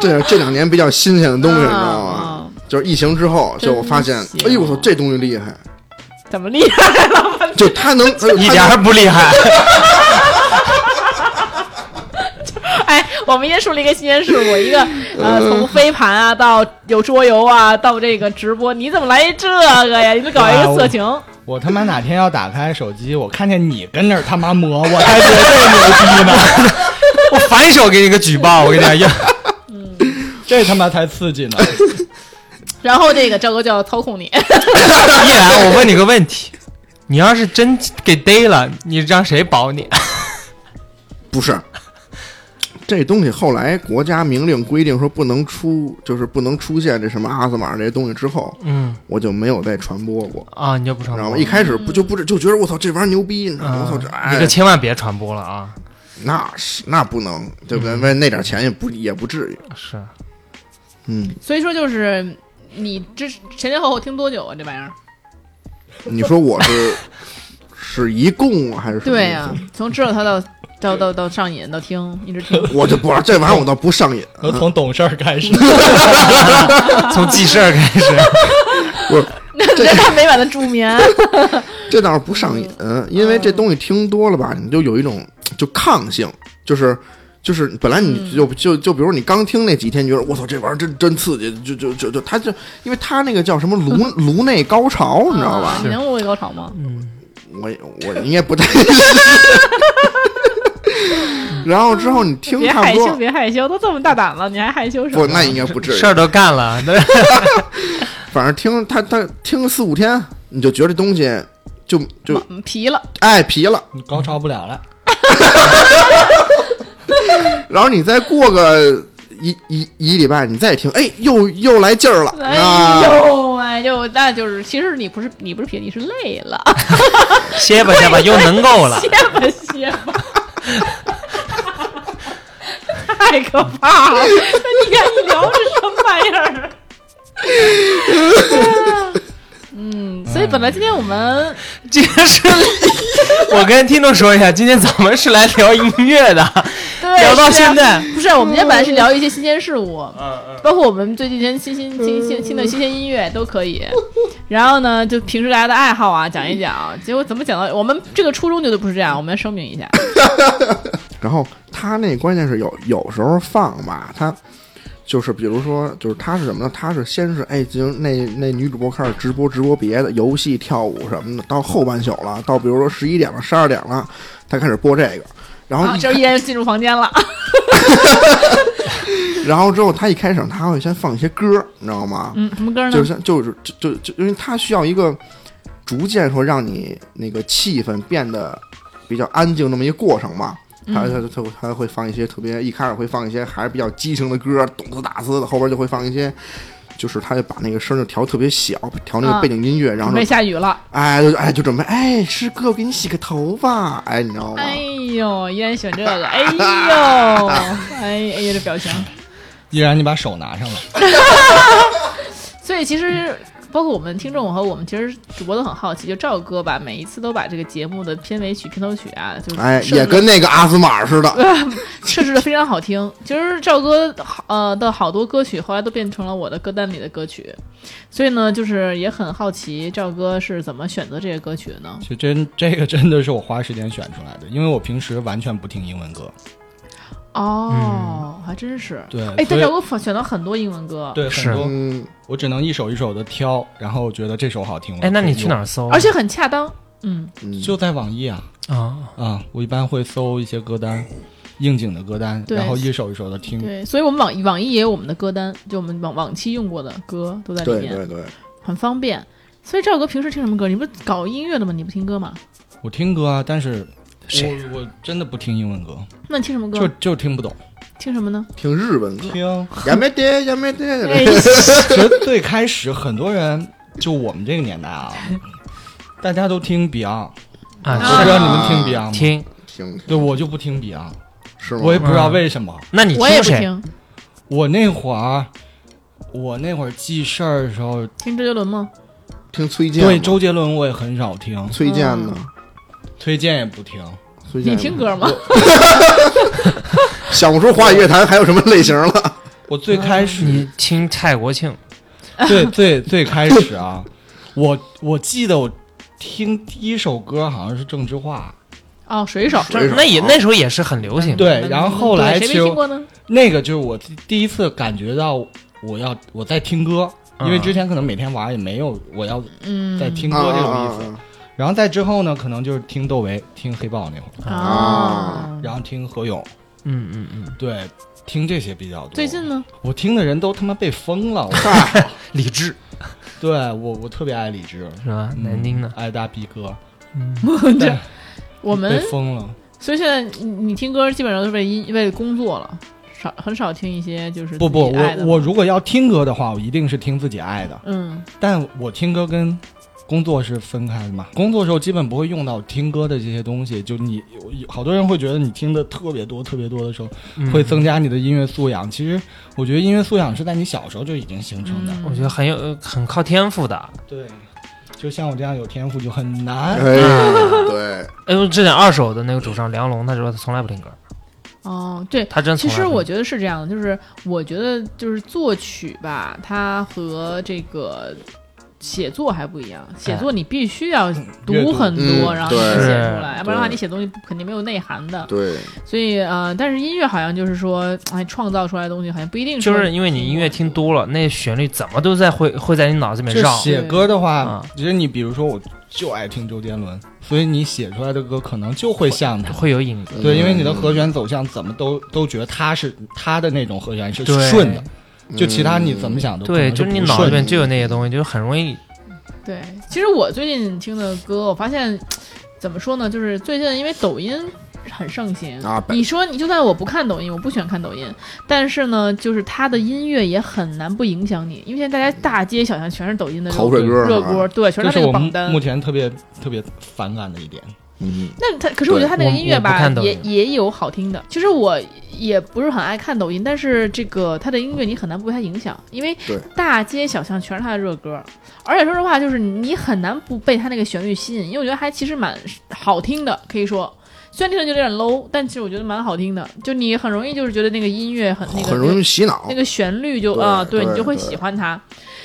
这这两年比较新鲜的东西，你知道吗？啊？就是疫情之后，就我发现哎呦我操，这东西厉害！怎么厉害了？就他能，一点儿不厉害。哎，我们先树立一个新鲜事物，一个呃，从飞盘啊到有桌游啊，到这个直播，你怎么来这个呀？你怎么搞一个色情？我他妈哪天要打开手机，我看见你跟那儿他妈磨，我才觉得这牛逼呢，我反手给你个举报，我跟你讲，嗯这他妈才刺激呢。然后这个赵哥就要操控你，依然，我问你个问题，你要是真给逮了，你让谁保你？不是，这东西后来国家明令规定说不能出，就是不能出现这什么阿斯玛这些东西之后，嗯我就没有再传播过，啊，你就不传播你知道吗？一开始不就不是就觉得我操这玩意儿牛逼，你知道吗？我操这啊，你哎可，千万别传播了啊！那是那不能，对不对？为那点钱也不也不至于，是，嗯，所以说就是你这前前后后听多久啊？这玩意儿？你说我是 是一共还是什么对呀、从知道他到到到到上瘾到听，一直听。我就不玩这玩意儿我倒不上瘾，我从懂事儿开始 从记事儿开始。人家美满的助眠，这倒是不上瘾，因为这东西听多了吧，你就有一种就抗性，就是就是本来你就就就比如你刚听那几天，你觉得我操这玩意儿真真刺激，就就就就他就因为他那个叫什么颅 颅内高潮，你知道吧啊？你能颅内高潮吗？嗯我我应该不太。然后之后你听别害羞，差不多，别害羞，都这么大胆了，你还害羞什么？不，那应该不至于事。儿都干了，对反正听他他听四五天，你就觉得这东西就就嗯皮了，哎皮了，你高潮不了了。然后你再过个一一一礼拜，你再听，哎，又又来劲儿了哎啊！呦哎呦，那就是其实你不是你不是皮，你是累了，歇 吧歇吧，又能够了。歇吧歇吧。太可怕了！那你看你聊这什么玩意儿？嗯，所以本来今天我们今天是，我跟听众说一下，今天咱们是来聊音乐的，对聊到现在，不是我们今天本来是聊一些新鲜事物，嗯包括我们最近新新新新新新的新鲜音乐都可以。然后呢，就平时大家的爱好啊讲一讲。结果怎么讲到我们这个初衷就不是这样，我们要声明一下。然后他那关键是有有时候放吧，他就是比如说，就是他是什么呢？他是先是哎，就，那那女主播开始直播直播别的游戏、跳舞什么的，到后半宿了，到比如说十一点了、十二点了，他开始播这个。然后就，一人进入房间了。然后之后他一开始他会先放一些歌，你知道吗？嗯，什么歌呢？就是就是就就就因为他需要一个逐渐说让你那个气氛变得比较安静那么一个过程嘛。他他他他会放一些特别一开始会放一些还是比较激情的歌，动次打次的，后边就会放一些。就是他就把那个声就调特别小，调那个啊背景音乐，然准备下雨了。哎就哎就准备哎师哥我给你洗个头发，哎你知道吗？哎呦，依然选这个。哎呦，哎哎呀，这表情。依然你把手拿上了，所以其实包括我们听众和我们其实主播都很好奇，就赵哥吧，每一次都把这个节目的片尾曲、片头曲啊，就是哎也跟那个阿斯玛似的，设置的非常好听。其实赵哥好呃的好多歌曲后来都变成了我的歌单里的歌曲，所以呢，就是也很好奇赵哥是怎么选择这些歌曲的呢？其实真这个真的是我花时间选出来的，因为我平时完全不听英文歌。哦，还真是。对，哎，但所以赵哥选了很多英文歌，对很多嗯，我只能一首一首的挑，然后觉得这首好听。哎，那你去哪儿？儿搜？而且很恰当。嗯，嗯就在网易啊啊，啊！我一般会搜一些歌单，应景的歌单，对然后一首一首的听。对，所以我们网易网易也有我们的歌单，就我们往往期用过的歌都在里面，对对对，很方便。所以赵哥平时听什么歌？你不是搞音乐的吗？你不听歌吗？我听歌啊，但是谁我我真的不听英文歌，那你听什么歌？就就听不懂。听什么呢？听日文歌，听，呀没得呀没得，哎，其实最开始很多人，就我们这个年代啊，大家都听 Beyond，啊，我不知道你们听 Beyond 吗？听，听对，我就不听 Beyond，是吗？我也不知道为什么。那你？不听，我那会儿，我那会儿记事儿的时候，听周杰伦吗？听崔健，对周杰伦我也很少听，崔健呢？崔健也不听。你听歌吗？想不出华语乐坛还有什么类型了。我最开始，你听蔡国庆？最最最开始啊，我我记得我听第一首歌好像是郑智化，哦，水手，水手那也那时候也是很流行的。对，然后后来就谁其实没听过呢？那个就是我第第一次感觉到我要我在听歌，因为嗯之前可能每天玩也没有我要嗯，在听啊歌这种意思。啊然后再之后呢，可能就是听窦唯、听黑豹那会儿，啊，然后听何勇，嗯嗯嗯，对，听这些比较多。最近呢？我听的人都他妈被封了，我 李志对我我特别爱李志，是吧？嗯南京的，爱大逼哥，嗯，但被我们被封了。所以现在你你听歌基本上都是为音为工作了，少很少听一些就是不不，我我如果要听歌的话，我一定是听自己爱的。嗯。但我听歌跟工作是分开的嘛，工作的时候基本不会用到听歌的这些东西。就你有有好多人会觉得你听的特别多、特别多的时候，嗯会增加你的音乐素养。其实我觉得音乐素养是在你小时候就已经形成的。嗯我觉得很有呃很靠天赋的。对，就像我这样有天赋就很难。哎，对，哎呦，之前二手的那个主唱梁龙，他说他从来不听歌，哦对。他真从来不听其实我觉得是这样的，就是我觉得就是作曲吧，它和这个写作还不一样。写作你必须要读很多，嗯然后写出来，要不然的话你写东西肯定没有内涵的。对，所以呃，但是音乐好像就是说，哎，创造出来的东西好像不一定就是因为你音乐听多了，那旋律怎么都在会会在你脑子里面绕。写歌的话啊，其实你比如说，我就爱听周杰伦，所以你写出来的歌可能就会像他。会有影子。对，嗯因为你的和弦走向怎么都都觉得他是他的那种和弦是顺的，就其他你怎么想都可对，就是你脑子里面就有那些东西，就很容易。对，其实我最近听的歌，我发现怎么说呢，就是最近因为抖音很盛行啊你说你就算我不看抖音，我不喜欢看抖音，但是呢，就是它的音乐也很难不影响你，因为现在大家大街小巷全是抖音的口水歌热啊歌，对，全是那个榜单目。前特别特别反感的一点。嗯，那他可是我觉得他那个音乐吧也也有好听的。其实我也不是很爱看抖音，但是这个他的音乐你很难不被他影响，因为大街小巷全是他的热歌，而且说实话，就是你很难不被他那个旋律吸引，因为我觉得还其实蛮好听的，可以说。虽然听着就有点 low，但其实我觉得蛮好听的。就你很容易就是觉得那个音乐很那个很容易洗脑那。个旋律就对啊，对对你就会喜欢它。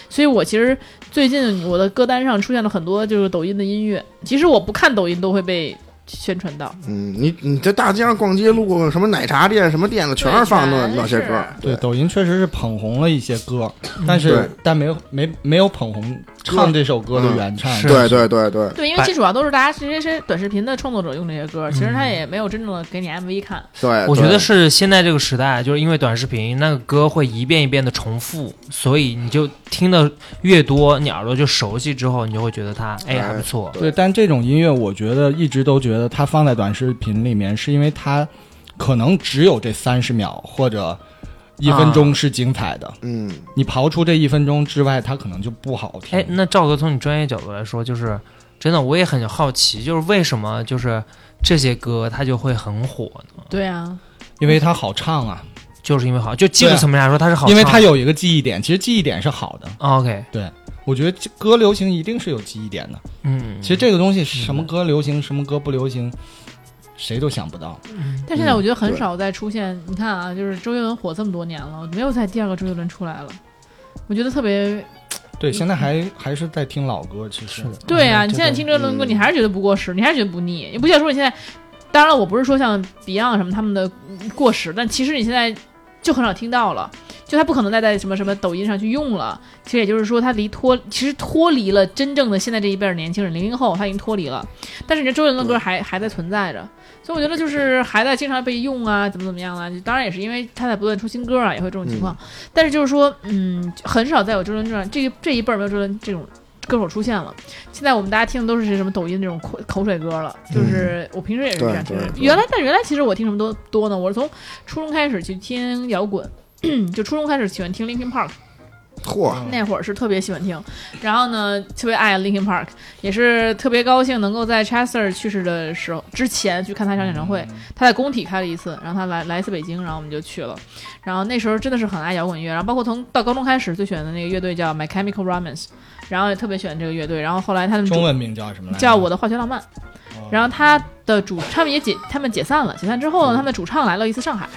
所以我其实最近我的歌单上出现了很多就是抖音的音乐，其实我不看抖音都会被宣传到。嗯，你你在大街上逛街路过什么奶茶店、什么店子，全是放那那些歌是。对，抖音确实是捧红了一些歌，但对是但没有没没有捧红唱这首歌的原唱。对对对对对，因为百其实主要都是大家这些些短视频的创作者用这些歌，其实他也没有真正的给你 MV 看。对，我觉得是现在这个时代，就是因为短视频那个歌会一遍一遍的重复，所以你就听的越多，你耳朵就熟悉之后，你就会觉得它哎还不错。对，但这种音乐，我觉得一直都觉得它放在短视频里面，是因为它可能只有这三十秒或者一分钟是精彩的。嗯，你刨出这一分钟之外，它可能就不好听。哎，那赵哥从你专业角度来说，就是真的我也很好奇，就是为什么就是这些歌它就会很火呢？对啊，因为它好唱啊，就是因为好，就技术层面来说它是好，因为它有一个记忆点，其实记忆点是好的。哦 OK，对我觉得歌流行一定是有记忆点的。嗯，其实这个东西什么歌流行，什么歌不流行，谁都想不到。但现在我觉得很少再出现。你看啊，就是周杰伦火这么多年了，没有再第二个周杰伦出来了。我觉得特别对，现在还还是在听老歌，其实对啊，嗯你现在听周杰伦歌，嗯你还是觉得不过时，你还是觉得不腻。你不像说你现在，当然了，我不是说像 Beyond 什么他们的过时，但其实你现在就很少听到了，就他不可能再在什么什么抖音上去用了。其实也就是说，他离脱其实脱离了真正的现在这一辈儿年轻人，零零后他已经脱离了。但是你这周杰伦的歌还还在存在着，所以我觉得就是还在经常被用啊，怎么怎么样啊。当然也是因为他在不断出新歌啊，也会这种情况。但是就是说，嗯，很少再有周杰伦这样这个这一辈儿没有周杰伦这种歌手出现了。现在我们大家听的都是什么抖音这种口口水歌了，就是我平时也是这样听原来，但原来其实我听什么多多呢，我是从初中开始去听摇滚。就初中开始喜欢听 Linkin Park，嚯，那会儿是特别喜欢听，然后呢，特别爱 Linkin Park，也是特别高兴能够在 Chester 去世的时候之前去看他一场演唱会。他在工体开了一次，然后他来来一次北京，然后我们就去了。然后那时候真的是很爱摇滚乐，然后包括从到高中开始最喜欢的那个乐队叫 My Chemical Romance，然后也特别喜欢这个乐队。然后后来他们中文名叫什么来着？叫我的化学浪漫。哦然后他的主他们也解他们解散了，解散之后呢，他们的主唱来了一次上海，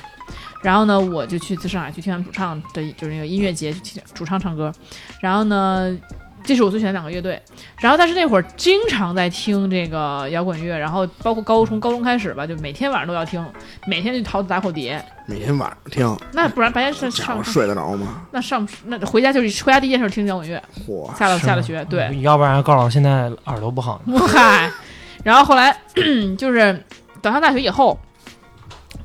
然后呢，我就去次上海去听他们主唱的就是那个音乐节去听主唱唱歌，然后呢。这是我最喜欢的两个乐队。然后，但是那会儿经常在听这个摇滚乐，然后包括高从高中开始吧，就每天晚上都要听，每天就淘打口碟。每天晚上听，那不然白天上上睡得着吗？那上那回家就是回家第一件事听摇滚乐，嚯，下了下了学，对，要不然高老现在耳朵不好呢。嗨，然后后来 就是等上大学以后，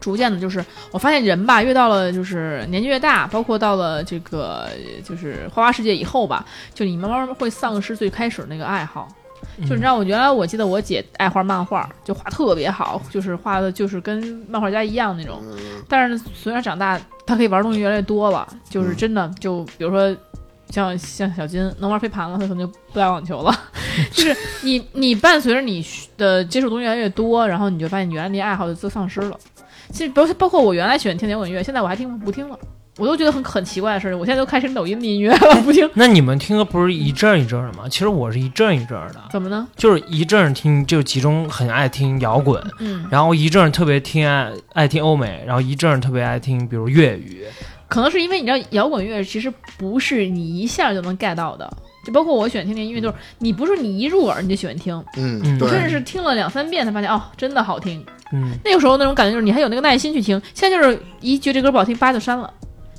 逐渐的，就是我发现人吧，越到了就是年纪越大，包括到了这个就是花花世界以后吧，就你慢慢会丧失最开始那个爱好。就你知道，我原来我记得我姐爱画漫画，就画特别好，就是画的就是跟漫画家一样那种。但是随着长大，她可以玩东西越来越多了，就是真的就比如说像像小金能玩飞盘了，他可能就不打网球了。就是你你伴随着你的接触东西越来越多，然后你就发现你原来那些爱好就自丧失了。其实包包括我原来喜欢听摇滚乐，现在我还听不听了，我都觉得很很奇怪的事儿。我现在都开始抖音的音乐了，不听 那你们听歌不是一阵儿一阵儿的吗？其实我是一阵儿一阵儿的，怎么呢？就是一阵儿听就集中很爱听摇滚，嗯，然后一阵儿特别听爱爱听欧美，然后一阵儿特别爱听比如粤语。可能是因为你知道摇滚乐其实不是你一下就能 get 到的。就包括我喜欢听的音乐，就是你不是你一入耳你就喜欢听，嗯，嗯，甚至是听了两三遍才发现哦，真的好听。嗯，那个时候那种感觉就是你还有那个耐心去听，现在就是一觉得这歌不好听，叭就删了。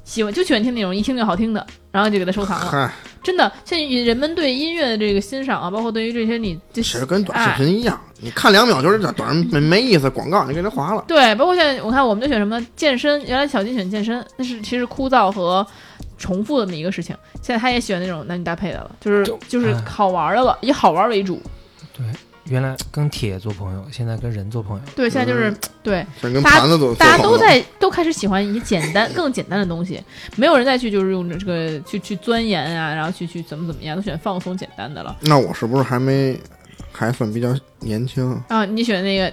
喜欢就喜欢听那种一听就好听的，然后就给它收藏了。嗨，真的，现在人们对音乐的这个欣赏啊，包括对于这些你这其实跟短视频一样，你看两秒就是短短没没意思，广告你给它划了。对，包括现在我看我们就选什么健身，原来小金选健身，那是其实枯燥和重复的那么一个事情。现在他也喜欢那种男女搭配的了，就是就就是哎好玩的了，以好玩为主。对原来跟铁做朋友，现在跟人做朋友。对，现在就是、嗯对，像跟大家盘子做，大家都在都开始喜欢一些简单、更简单的东西，没有人再去就是用这个去去钻研啊，然后去去怎么怎么样，都选放松简单的了。那我是不是还没还算比较年轻？啊，你选那个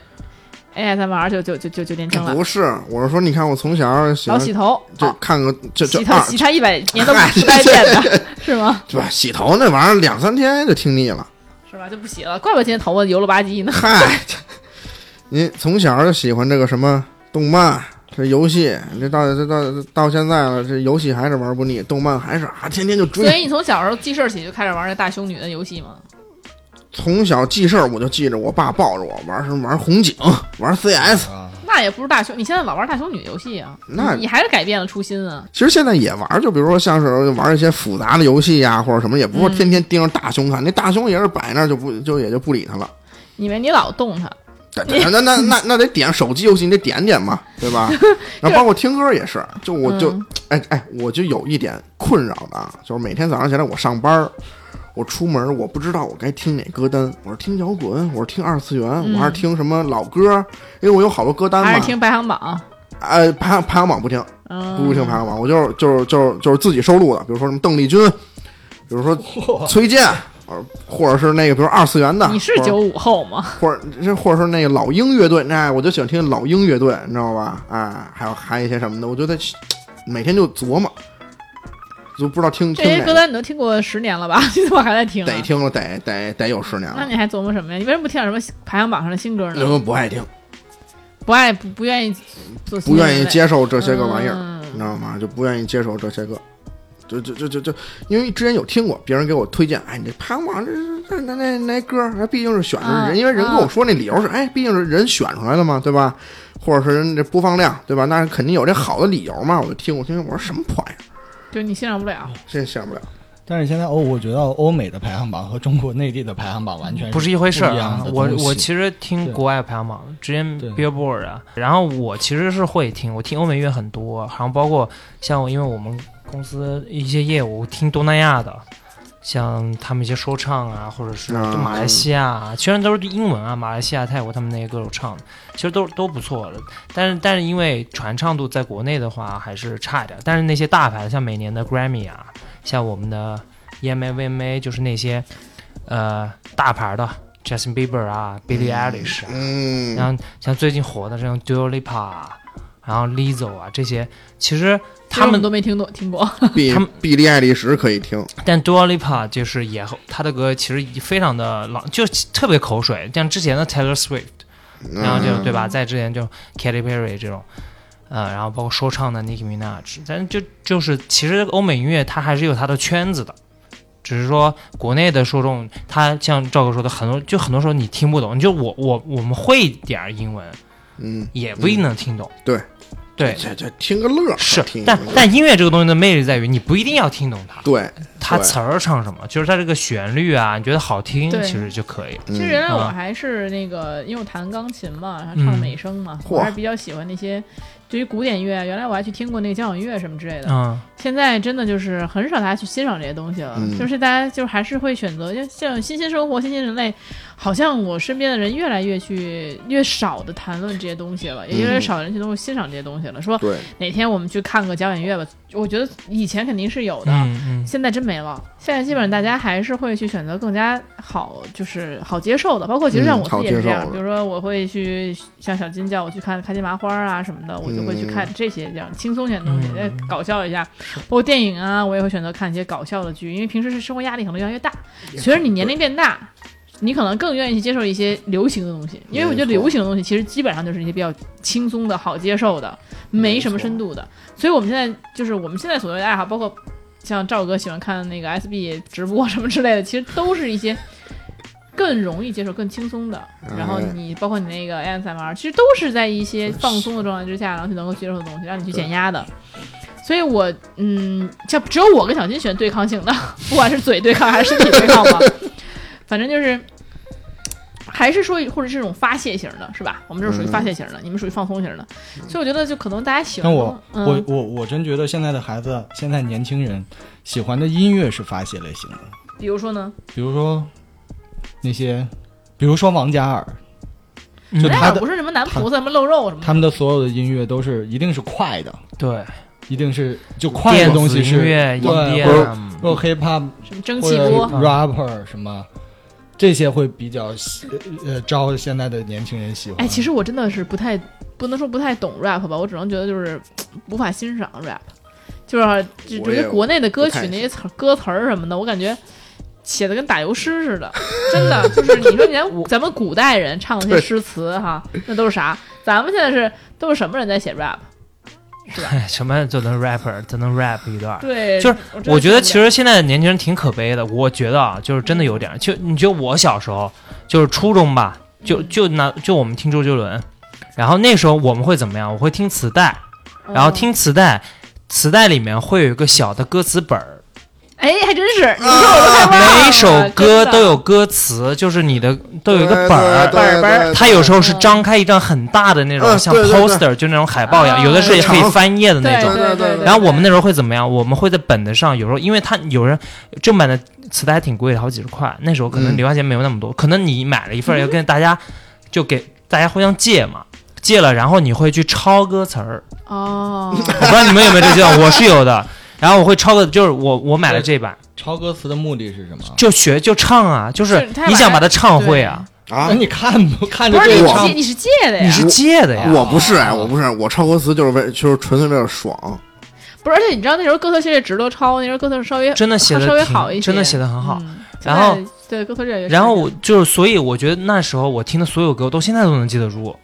ASMR 就就就就就年轻了，不是，我是说，你看我从小喜欢老洗头，哦这看个这这洗头洗它一百 年都嗨不带变的，是吗？对吧？洗头那玩意儿两三天就听腻了。是吧？就不洗了，怪不得今天头发油了吧唧呢。嗨，你从小就喜欢这个什么动漫、这游戏，这到这到到现在了，这游戏还是玩不腻，动漫还是啊，天天就追所以追。你从小时候记事起就开始玩那大胸女的游戏吗？从小记事儿我就记着我爸抱着我玩什么玩红警、玩 CS，啊，那也不是大胸，你现在老玩大胸女游戏啊？那你你还是改变了初心啊？其实现在也玩，就比如说像是玩一些复杂的游戏呀、或者什么，也不是天天盯着大胸看，那大胸也是摆那儿就不就也就不理他了。因为你老动它，那 那那那那得点手机游戏，你得点点嘛，对吧？然后包括听歌也是，就我就、嗯哎哎，我就有一点困扰的啊，就是每天早上起来我上班儿，我出门我不知道我该听哪歌单，我是听摇滚，我是听二次元，我还是听什么老歌，因为我有好多歌单嘛。还是听排行榜？呃排行排行榜不听，嗯，不听排行榜，我就是就是就是就是自己收录的，比如说什么邓丽君，比如说 崔健，呃或者是那个比如二次元的，你是九五后吗？或者这 或者是那个老鹰乐队，哎，我就喜欢听老鹰乐队，你知道吧？哎，还有还有一些什么的，我就在每天就琢磨，就不知道听这些歌单你都听过十年了吧？你怎么还在听、啊？得听了得得得有十年了，那你还琢磨什么呀？你为什么不听点什么排行榜上的新歌因呢？为不爱听，不爱不不愿意做不愿意接受这些个玩意儿，嗯你知道吗？就不愿意接受这些个。就就就就就，因为之前有听过别人给我推荐，哎，你这排行榜这这那那那歌，那毕竟是选出来啊人，因为人跟我说那理由是，哎，毕竟是人选出来的嘛，对吧？或者是人这播放量，对吧？那肯定有这好的理由嘛。我就听，我听，我说什么破玩意儿，就你欣赏不了。真想不了。但是现在欧，我觉得欧美的排行榜和中国内地的排行榜完全不是一回事儿啊！我我其实听国外排行榜，之前 Billboard 啊，然后我其实是会听，我听欧美乐很多，然后包括像我，因为我们公司一些业务听东南亚的，像他们一些说唱啊，或者是马来西亚啊，虽然都是英文啊，马来西亚、泰国他们那些歌手唱的，其实都都不错的，但是但是因为传唱度在国内的话还是差一点，但是那些大牌，像每年的 Grammy 啊，像我们的 EMA、VMA，就是那些呃大牌的 Justin Bieber 啊、Billie Eilish 啊，嗯，然后像最近火的这种 Dua Lipa 啊，然后 Lizzo 啊这些，其实他们都没听懂听过。比他们比利爱丽丝可以听，但 Dua Lipa 就是也他的歌其实非常的老，就特别口水，像之前的 Taylor Swift，然后就嗯对吧，在之前就 Katy Perry 这种。呃，然后包括说唱的 Nicki Minaj，但就就是其实欧美音乐它还是有它的圈子的，只是说国内的受众，他像赵哥说的，很多就很多时候你听不懂，就我我我们会点儿英文，嗯，也不一定能听懂。对。对，这这听个乐儿是，但但音乐这个东西的魅力在于，你不一定要听懂它，对，它词儿唱什么，就是它这个旋律啊，你觉得好听，其实就可以。嗯。其实原来我啊还是那个，因为我弹钢琴嘛，然后嗯。唱美声嘛，我还是比较喜欢那些对于古典乐。原来我还去听过那个交响乐什么之类的。嗯，现在真的就是很少大家去欣赏这些东西了，嗯就是大家就还是会选择就像新鲜生活、新鲜人类，好像我身边的人越来越去越少的谈论这些东西了，也越来越少人去都欣赏这些东西了。说，哪天我们去看个交响乐吧，我觉得以前肯定是有的，嗯嗯，现在真没了。现在基本上大家还是会去选择更加好，就是好接受的。包括其实像我自己也是这样，比如说我会去像小金叫我去看开心麻花啊什么的，我就会去看这些这样轻松一点的东西，嗯再搞笑一下。包括电影啊，我也会选择看一些搞笑的剧，因为平时是生活压力可能越来越大。随着你年龄变大。你可能更愿意去接受一些流行的东西，因为我觉得流行的东西其实基本上就是一些比较轻松的好接受的，没什么深度的。所以我们现在就是我们现在所谓的爱好，包括像赵哥喜欢看那个 SB 直播什么之类的，其实都是一些更容易接受、更轻松的。然后你包括你那个 ASMR，其实都是在一些放松的状态之下，然后去能够接受的东西，让你去减压的。所以我嗯，像只有我跟小金喜欢对抗性的，不管是嘴对抗还是身体对抗吧，反正就是。还是说，或者这种发泄型的，是吧？我们这属于发泄型的，你们属于放松型的，所以我觉得就可能大家喜欢。我、嗯、我我我真觉得现在的孩子，现在年轻人喜欢的音乐是发泄类型的，比如说呢，比如说那些，比如说王嘉尔，嗯。就他的不是什么男菩萨、什么露肉什么的。他们的所有的音乐都是一定是快的，对，一定是就快的东西是音乐、对，EDM 或者 hip hop 什么蒸汽波，rapper 什么。这些会比较喜呃招现在的年轻人喜欢。哎，其实我真的是不太不能说不太懂 rap 吧，我只能觉得就是无法欣赏 rap，就是就觉得国内的歌曲那些词儿歌词儿什么的，我感觉写的跟打油诗似的，真的就是你说你看咱们古代人唱的那些诗词哈，那都是啥？咱们现在是都是什么人在写 rap？是吧？哎 什么就能 rapper 就能 rap 一段儿。对，就是我觉得其实现在的年轻人挺可悲的，我觉得啊，就是真的有点，就你觉得我小时候就是初中吧，就嗯就拿就我们听周杰伦，然后那时候我们会怎么样？我会听磁带，然后嗯听磁带，磁带里面会有一个小的歌词本儿，哎，还真是，你说我都快忘了每首歌都有歌词，就是你的都有一个本儿。本儿本儿它有时候是张开一张很大的那种，像 poster 就那种海报一样，啊有的是也可以翻页的那种。对对对对然后我们那时候会怎么样？我们会在本子上，有时候因为它有人正版的磁带还挺贵的，好几十块。那时候可能嗯零花钱没有那么多，可能你买了一份要跟大家就给大家互相借嘛，借了然后你会去抄歌词儿。哦，我不知道你们有没有这阶段，我是有的。然后我会抄个，就是我我买了这版，抄歌词的目的是什么？就学就唱啊，就是你想把它唱会啊，啊那，你看不看着不是这个唱你借，你是借的呀？你是借的呀。我不是哎，我不是，我抄歌词就是为就是纯粹为了爽。不是，而且你知道那时候歌词写值得抄，那时候歌词稍微真的写的稍微好一些，真的写的很好。嗯然后对歌词越来越然后我就是，所以我觉得那时候我听的所有歌，我到现在都能记得住，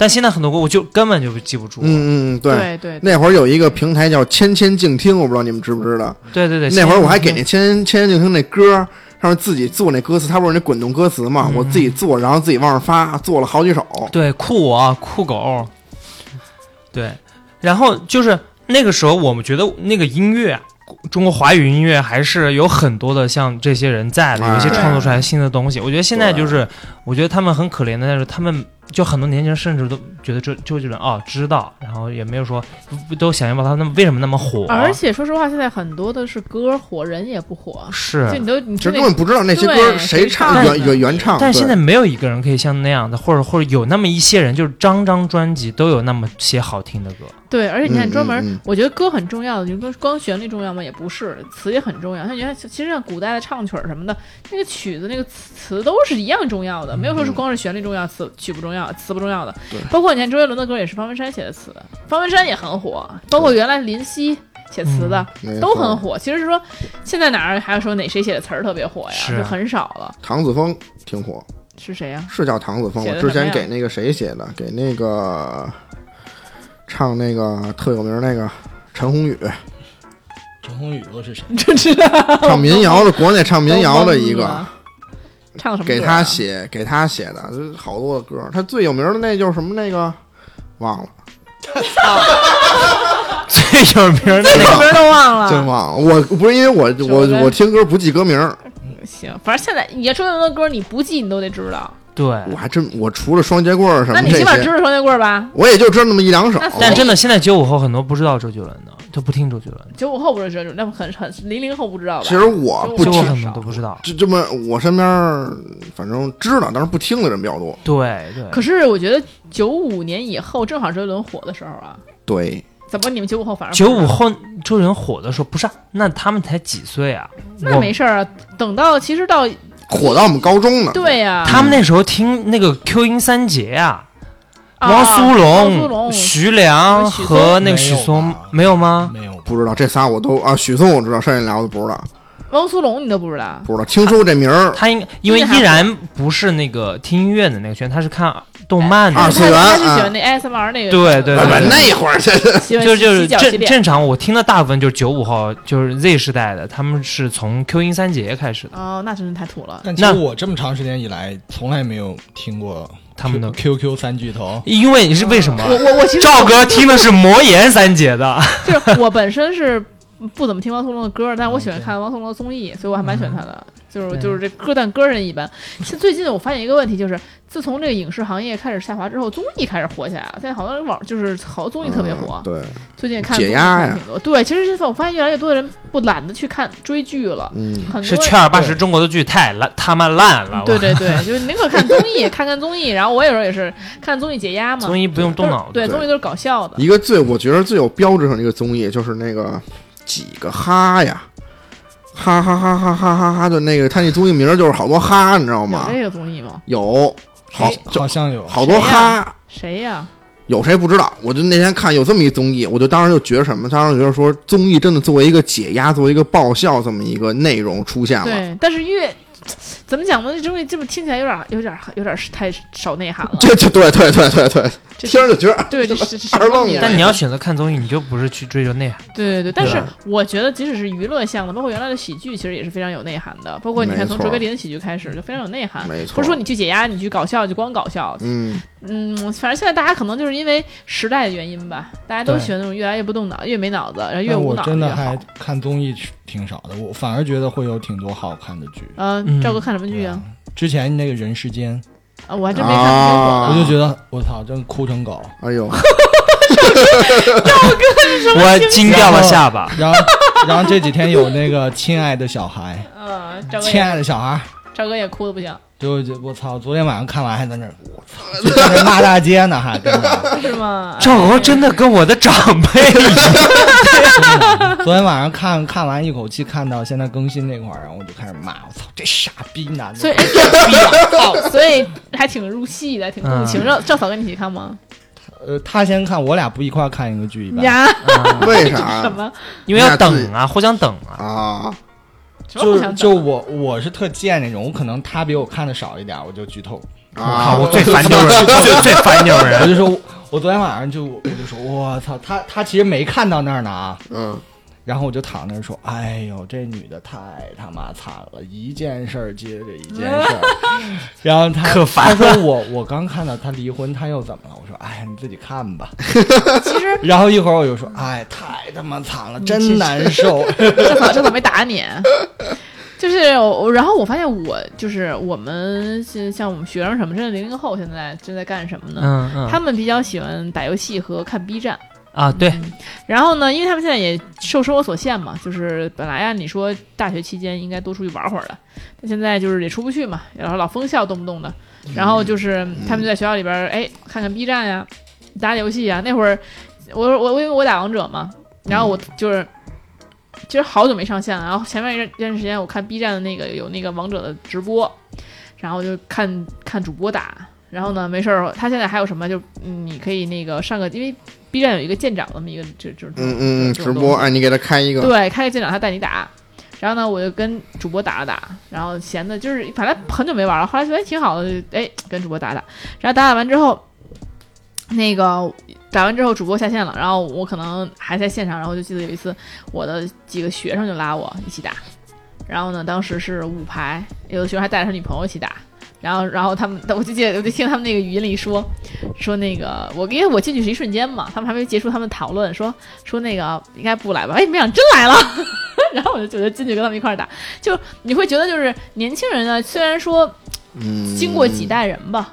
但现在很多歌我就根本就记不住。嗯嗯，嗯，对。对对那会儿有一个平台叫“千千静听”，我不知道你们知不知道。对对对，那会儿我还给那“千千千静听”那歌上面自己做那歌词，它不是那滚动歌词嘛，嗯我自己做，然后自己往上发，做了好几首。对酷我啊酷狗，对，然后就是那个时候我们觉得那个音乐啊。中国华语音乐还是有很多的像这些人在的，有一些哎创作出来新的东西。我觉得现在就是，我觉得他们很可怜的，但是他们就很多年轻人甚至都觉得周周杰伦哦知道，然后也没有说都想象不到他那么为什么那么火。而且说实话，现在很多的是歌火，人也不火，是就你都你根本不知道那些歌谁唱谁唱原原原唱。但现在没有一个人可以像那样的，或者或者有那么一些人，就是张张专辑都有那么些好听的歌。对，而且你看嗯专门，嗯嗯我觉得歌很重要的，你说光旋律重要吗？也不是，词也很重要。像原来，其实像古代的唱曲儿什么的，那个曲子那个词词都是一样重要的，没有说是光是旋律重要，词曲不重要，词不重要的对。包括你看周杰伦的歌也是方文山写的词，方文山也很火，包括原来林夕写词的。都很火，其实是说，现在哪儿还有说哪谁写的词儿特别火呀？是就很少了。唐子枫挺火，是谁呀？是叫唐子枫。我之前给那个谁写的，给那个唱那个特有名那个陈鸿宇，陈鸿宇都是谁？真知道唱民谣的，国内唱民谣的一个唱什么啊？给他写给他写的，好多的歌。他最有名的那就是什么那个忘了，最有名的那个这个名儿都忘了。真忘了。我不是因为我我我听歌不记歌名儿，行，反正现在你周杰伦的歌你不记你都得知道。对，我还真我除了双截棍儿什么这那你起码知些，道双截棍儿吧？我也就知道那么一两首。但真的现在九五后很多不知道周杰伦的，就不听周杰伦，九五后不是这种，那不很很零零后不知道吧？其实我不九五95听，很多都不知道。就这么我身边反正知道，但是不听的人比较多。对对，可是我觉得九五年以后正好周杰伦火的时候啊，对，怎么你们九五后反而九五后周杰伦火的时候，不是啊、那他们才几岁啊？那没事儿啊？等到其实到火到我们高中呢。对呀，他们那时候听那个 Q 音三杰啊，啊汪苏泷徐良和那个许嵩没有吧没有吗？没有，不知道这仨我都啊，许嵩我知道，剩下俩我都不知道，汪苏泷你都不知道？不知道。听说过这名儿，他应因为依然不是那个听音乐的那个圈，他是看动漫的二。次元他他是喜啊欢那 ASMR 那个，对对对是那会儿这喜欢就就是。正正常，我听的大部分就是九五后，就是 Z 时代的，他们是从 Q 音三杰开始的。哦，那真是太土了。但其实那我这么长时间以来，从来没有听过他们的 QQ 三巨头。因为你是为什么？我我我其实赵哥听的是魔岩三杰的，就是我本身是不怎么听汪苏泷的歌，但是我喜欢看汪苏泷的综艺，所以我还蛮喜欢他的。就是就是这歌，但歌人一般。其实最近我发现一个问题，就是自从这个影视行业开始下滑之后，综艺开始火起来了。现在好多人网就是好多综艺特别火嗯。对，最近看解压呀。对，其实现在我发现越来越多的人不懒得去看追剧了，嗯，很多是圈儿八十中国的剧太烂，他妈烂了。对对对，就是宁可看综艺，看看综艺。然后我有时候也是看综艺解压嘛。综艺不用动脑子。对，对综艺都是搞笑的。一个最我觉得最有标志性的一个综艺就是那个几个哈呀，哈哈哈哈哈哈哈的那个，他那综艺名就是好多哈，你知道有吗？这个综艺吗？有，好就好像有，好多谁呀哈。谁呀？有谁不知道？我就那天看有这么一综艺，我就当时就觉得什么？当时觉得说综艺真的作为一个解压、作为一个爆笑这么一个内容出现了。对，但是越怎么讲呢？这东西这么听起来有点儿有点儿有点儿太少内涵了。这这对对对对对，这听着就觉得对，这是二愣但你要选择看综艺，你就不是去追求内涵。对对对，但是我觉得即使是娱乐向的，包括原来的喜剧，其实也是非常有内涵的。包括你看从卓别林的喜剧开始就非常有内涵，没错。不是说你去解压，你去搞笑就光搞笑。嗯，嗯，反正现在大家可能就是因为时代的原因吧，大家都喜欢那种越来越不动脑、越没脑子，然后越无脑越好真的还。看综艺挺少的，我反而觉得会有挺多好看的剧。嗯，嗯赵哥看什么剧啊？之前那个人世间，啊，我还真没看，过啊。我就觉得我操，真哭成狗。哎呦，赵哥我惊掉了下巴。然后，然后这几天有那个亲爱的小孩，嗯，赵哥亲爱的小孩，赵哥也哭的不行，就就我操，昨天晚上看完还在那儿，我操，就在那儿骂大街呢，还真的。是吗？赵娥真的跟我的长辈一样。昨天晚上看看完一口气看到现在更新那块儿，然后我就开始骂，我操，这傻逼男的，所以哎逼啊！所以还挺入戏的，挺共情。嗯赵赵嫂跟你一起看吗？呃，他先看，我俩不一块儿看一个剧一般。呀，为啥什么？因为要等啊，互相等啊。啊？就就我我是特贱那种，我可能他比我看的少一点，我就剧透。啊！我最烦这种人，最最烦这种我人。就说，我昨天晚上就我就说，我操，他他其实没看到那儿呢啊。嗯，然后我就躺那儿说：“哎呦，这女的太他妈惨了，一件事儿接着一件事儿。”然后他可烦他说我我刚看到他离婚，他又怎么了？我说：“哎呀，你自己看吧。其实”然后一会儿我就说：“哎，太他妈惨了，真难受。赵嫂赵嫂没打你。就是我，然后我发现我就是我们像像我们学生什么，真的零零后现在正在干什么呢？嗯嗯。他们比较喜欢打游戏和看 B 站。啊，对，然后呢，因为他们现在也受生活所限嘛，就是本来按理说大学期间应该多出去玩会儿的，但现在就是也出不去嘛，然后老封校动不动的，然后就是他们就在学校里边儿哎看看 B 站呀，打打游戏呀。那会儿我我我因为我打王者嘛，然后我就是。其实好久没上线了，然后前面一段一段时间我看 B 站的那个有那个王者的直播，然后就看看主播打，然后呢没事儿，他现在还有什么就嗯你可以那个上个，因为 B 站有一个舰长那么一个就就嗯嗯嗯，直播，哎，你给他开一个，对，开个舰长他带你打，然后呢，我就跟主播打了打，然后闲的就是反正很久没玩了，后来觉得哎挺好的，就哎跟主播打打，然后打打完之后，那个打完之后主播下线了，然后我可能还在线上，然后就记得有一次我的几个学生就拉我一起打，然后呢，当时是五排，有的学生还带着他女朋友一起打。然后，然后他们，我就记得，我就听他们那个语音里说，说那个我，因为我进去是一瞬间嘛，他们还没结束他们讨论，说说那个应该不来吧？哎，没想真来了，然后我就觉得进去跟他们一块儿打，就你会觉得就是年轻人呢，虽然说嗯，经过几代人吧，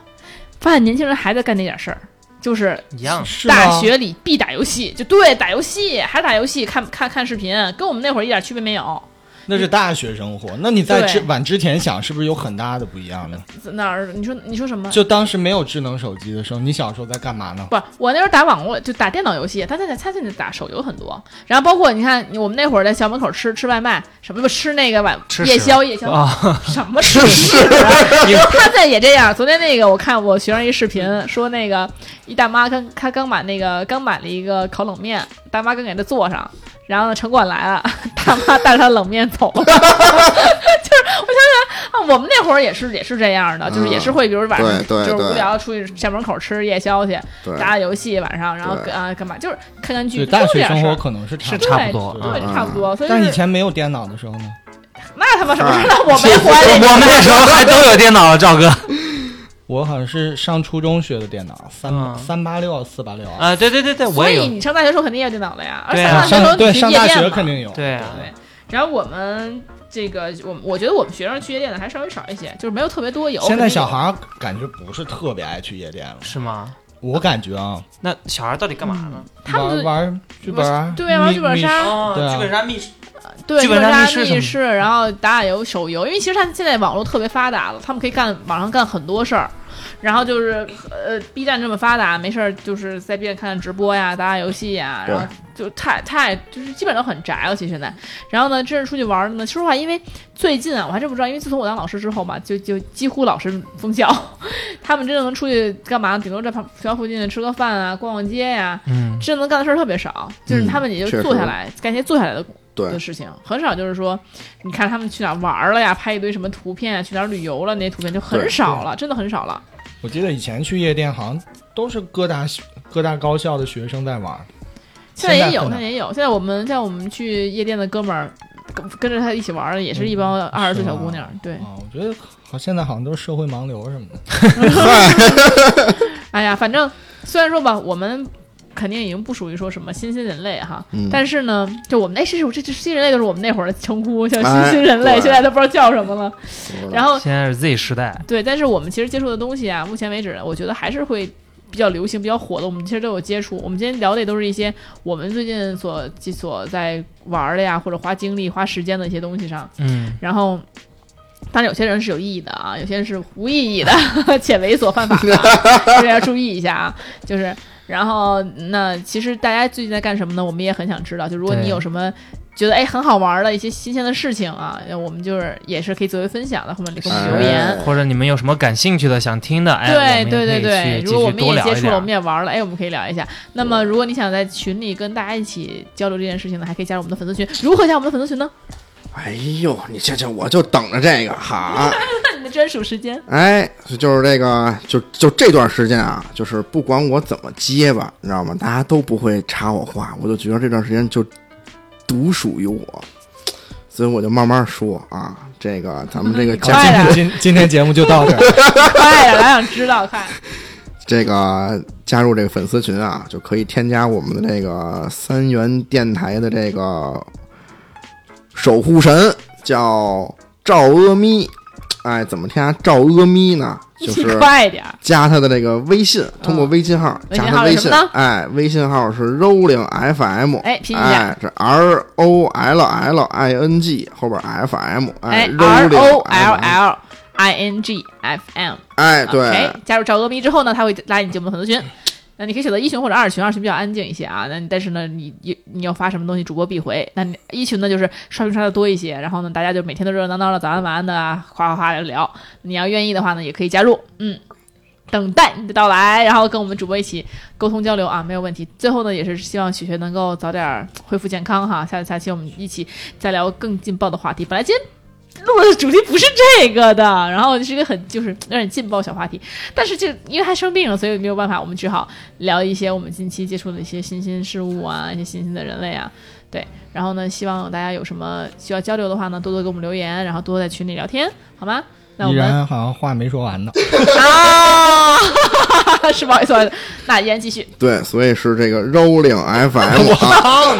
发现年轻人还在干那点事儿，就是一样。是大学里必打游戏，就对，打游戏还打游戏，看看看视频，跟我们那会儿一点区别没有。那是大学生活。那你在之晚之前想，是不是有很大的不一样呢？哪儿？你说你说什么？就当时没有智能手机的时候，你小时候在干嘛呢？不，我那时候打网络就打电脑游戏，他现在他现在打手游很多，然后包括你看我们那会儿在校门口吃吃外卖，什么不吃那个晚吃夜宵夜宵啊，什么 吃屎啊？他现在也这样。昨天那个我看我学生一视频，说那个一大妈刚她刚买那个刚买了一个烤冷面，大妈刚给他坐上，然后呢城管来了，大妈带着他冷面走了。就是我想想啊，我们那会儿也是也是这样的，就是也是会比如晚上对对对就是无聊出去校门口吃夜宵去，打打游戏晚上，然后对啊干嘛就是看看剧，对，大学生活可可能是差是不多。差不多对，嗯差不多。所以但就是以前没有电脑的时候呢？那他妈什么事儿？我没我们那时候还都有电脑了，赵哥。我好像是上初中学的电脑，三嗯三八六、四八六。啊，对对对对，我所以。你上大学时候肯定也有电脑了呀，啊上大学时候对上大学夜店嘛肯定有。对啊，对。然后我们这个，我我觉得我们学生去夜店的还稍微少一些，就是没有特别多有。现在小孩感觉不是特别爱去夜店了，是吗？我感觉啊，那小孩到底干嘛呢？他们玩玩剧本啊，对玩剧本杀哦对啊剧本杀密室对剧本杀杀密室然后打打游手游，因为其实他现在网络特别发达了，他们可以干网上干很多事儿。然后就是呃，B 站这么发达，没事儿就是在 B 站看看直播呀，打打游戏呀，然后就太太就是基本上都很宅了。其实现在，然后呢，真是出去玩儿的呢，说实话，因为最近啊，我还真不知道，因为自从我当老师之后嘛，就就几乎老师封校，他们真的能出去干嘛？顶多在旁学校附近吃个饭啊，逛逛街呀，嗯，真能干的事儿特别少，就是他们也就坐下来干一些坐下来的对的事情，很少就是说，你看他们去哪儿玩了呀，拍一堆什么图片啊，去哪儿旅游了那些图片就很对少了，真的很少了。我记得以前去夜店好像都是各大各大高校的学生在玩。现在也有，现在也有。现在我们像我们去夜店的哥们儿，跟跟着他一起玩的，也是一帮二十岁小姑娘。对，啊，我觉得好现在好像都是社会盲流什么的。哎呀，反正虽然说吧，我们肯定已经不属于说什么新兴人类哈，嗯但是呢，就我们那，是这这新人类都是我们那会儿的称呼，像新哎兴人类，对现在都不知道叫什么了。然后现在是 Z 时代，对，但是我们其实接触的东西啊，目前为止，我觉得还是会比较流行、比较火的。我们其实都有接触。我们今天聊的也都是一些我们最近所所在玩的呀，或者花精力、花时间的一些东西上。嗯，然后，当然有些人是有意义的啊，有些人是无意义的 且猥琐犯法的啊，这 个要注意一下啊。就是，然后那其实大家最近在干什么呢？我们也很想知道。就如果你有什么觉得哎很好玩的一些新鲜的事情啊，我们就是也是可以作为分享的，后面给我们留言。哎或者你们有什么感兴趣的、想听的，哎，我对们对对对，也可以去如果我们继续多聊一也接触了，我们。也玩了，哎，我们可以聊一下。那么，如果你想在群里跟大家一起交流这件事情呢，还可以加入我们的粉丝群。如何加我们的粉丝群呢？哎呦，你这这我就等着这个哈。专属时间。哎，就是这个，就就这段时间啊，就是不管我怎么结巴，你知道吗？大家都不会插我话，我就觉得这段时间就独属于我，所以我就慢慢说啊。这个咱们这个 加快点今今天节目就到这儿。快点，来想知道，快！这个加入这个粉丝群啊，就可以添加我们的这个三元电台的这个守护神，叫赵阿咪。哎，怎么添加赵阿咪呢？就是快点儿。加他的这个微信，通过微信号、加他微信号是什么呢，哎，微信号是 rolling FM，哎拼一下哎，这 R O L L I N G 后边 F M，哎，R O L FM L I N G F M。哎，对加入赵阿咪之后呢，他会拉你进我们的粉丝群。那你可以选择一群或者二群，二群比较安静一些啊。那但是呢，你你你要发什么东西，主播必回。那你一群呢，就是刷屏刷的多一些，然后呢，大家就每天都热热闹闹的，早安晚安的啊，哗哗哗的聊。你要愿意的话呢，也可以加入。嗯，等待你的到来，然后跟我们主播一起沟通交流啊，没有问题。最后呢，也是希望雪雪能够早点恢复健康哈。下下期我们一起再聊更劲爆的话题。本来今天录的主题不是这个的，然后是一个很就是让你劲爆小话题，但是就因为他生病了，所以没有办法，我们只好聊一些我们近期接触的一些新兴事物啊，一些新兴的人类啊，对，然后呢，希望大家有什么需要交流的话呢，多多给我们留言，然后多多在群里聊天，好吗？那我依们然好像话没说完呢。啊，是不好意思，不好意思，那依然继续。对，所以是这个 Rolling FM 啊。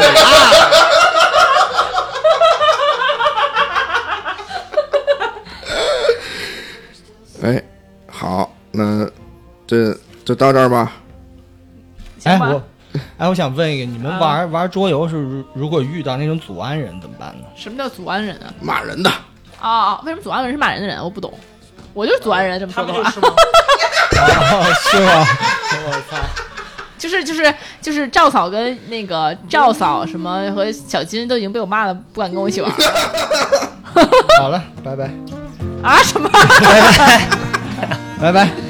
就到这儿吧。哎，行吧我，哎，我想问一个，你们啊玩、玩桌游是如如果遇到那种祖安人怎么办呢？什么叫祖安人啊？骂人的，啊、为什么祖安人是骂人的人？我不懂。我就是祖安人，这么说的话，是吗？哦，是吗？我 操！就是就是就是赵嫂跟那个赵嫂什么和小金都已经被我骂的不敢跟我一起玩了好了，拜拜，啊什么？拜拜拜拜。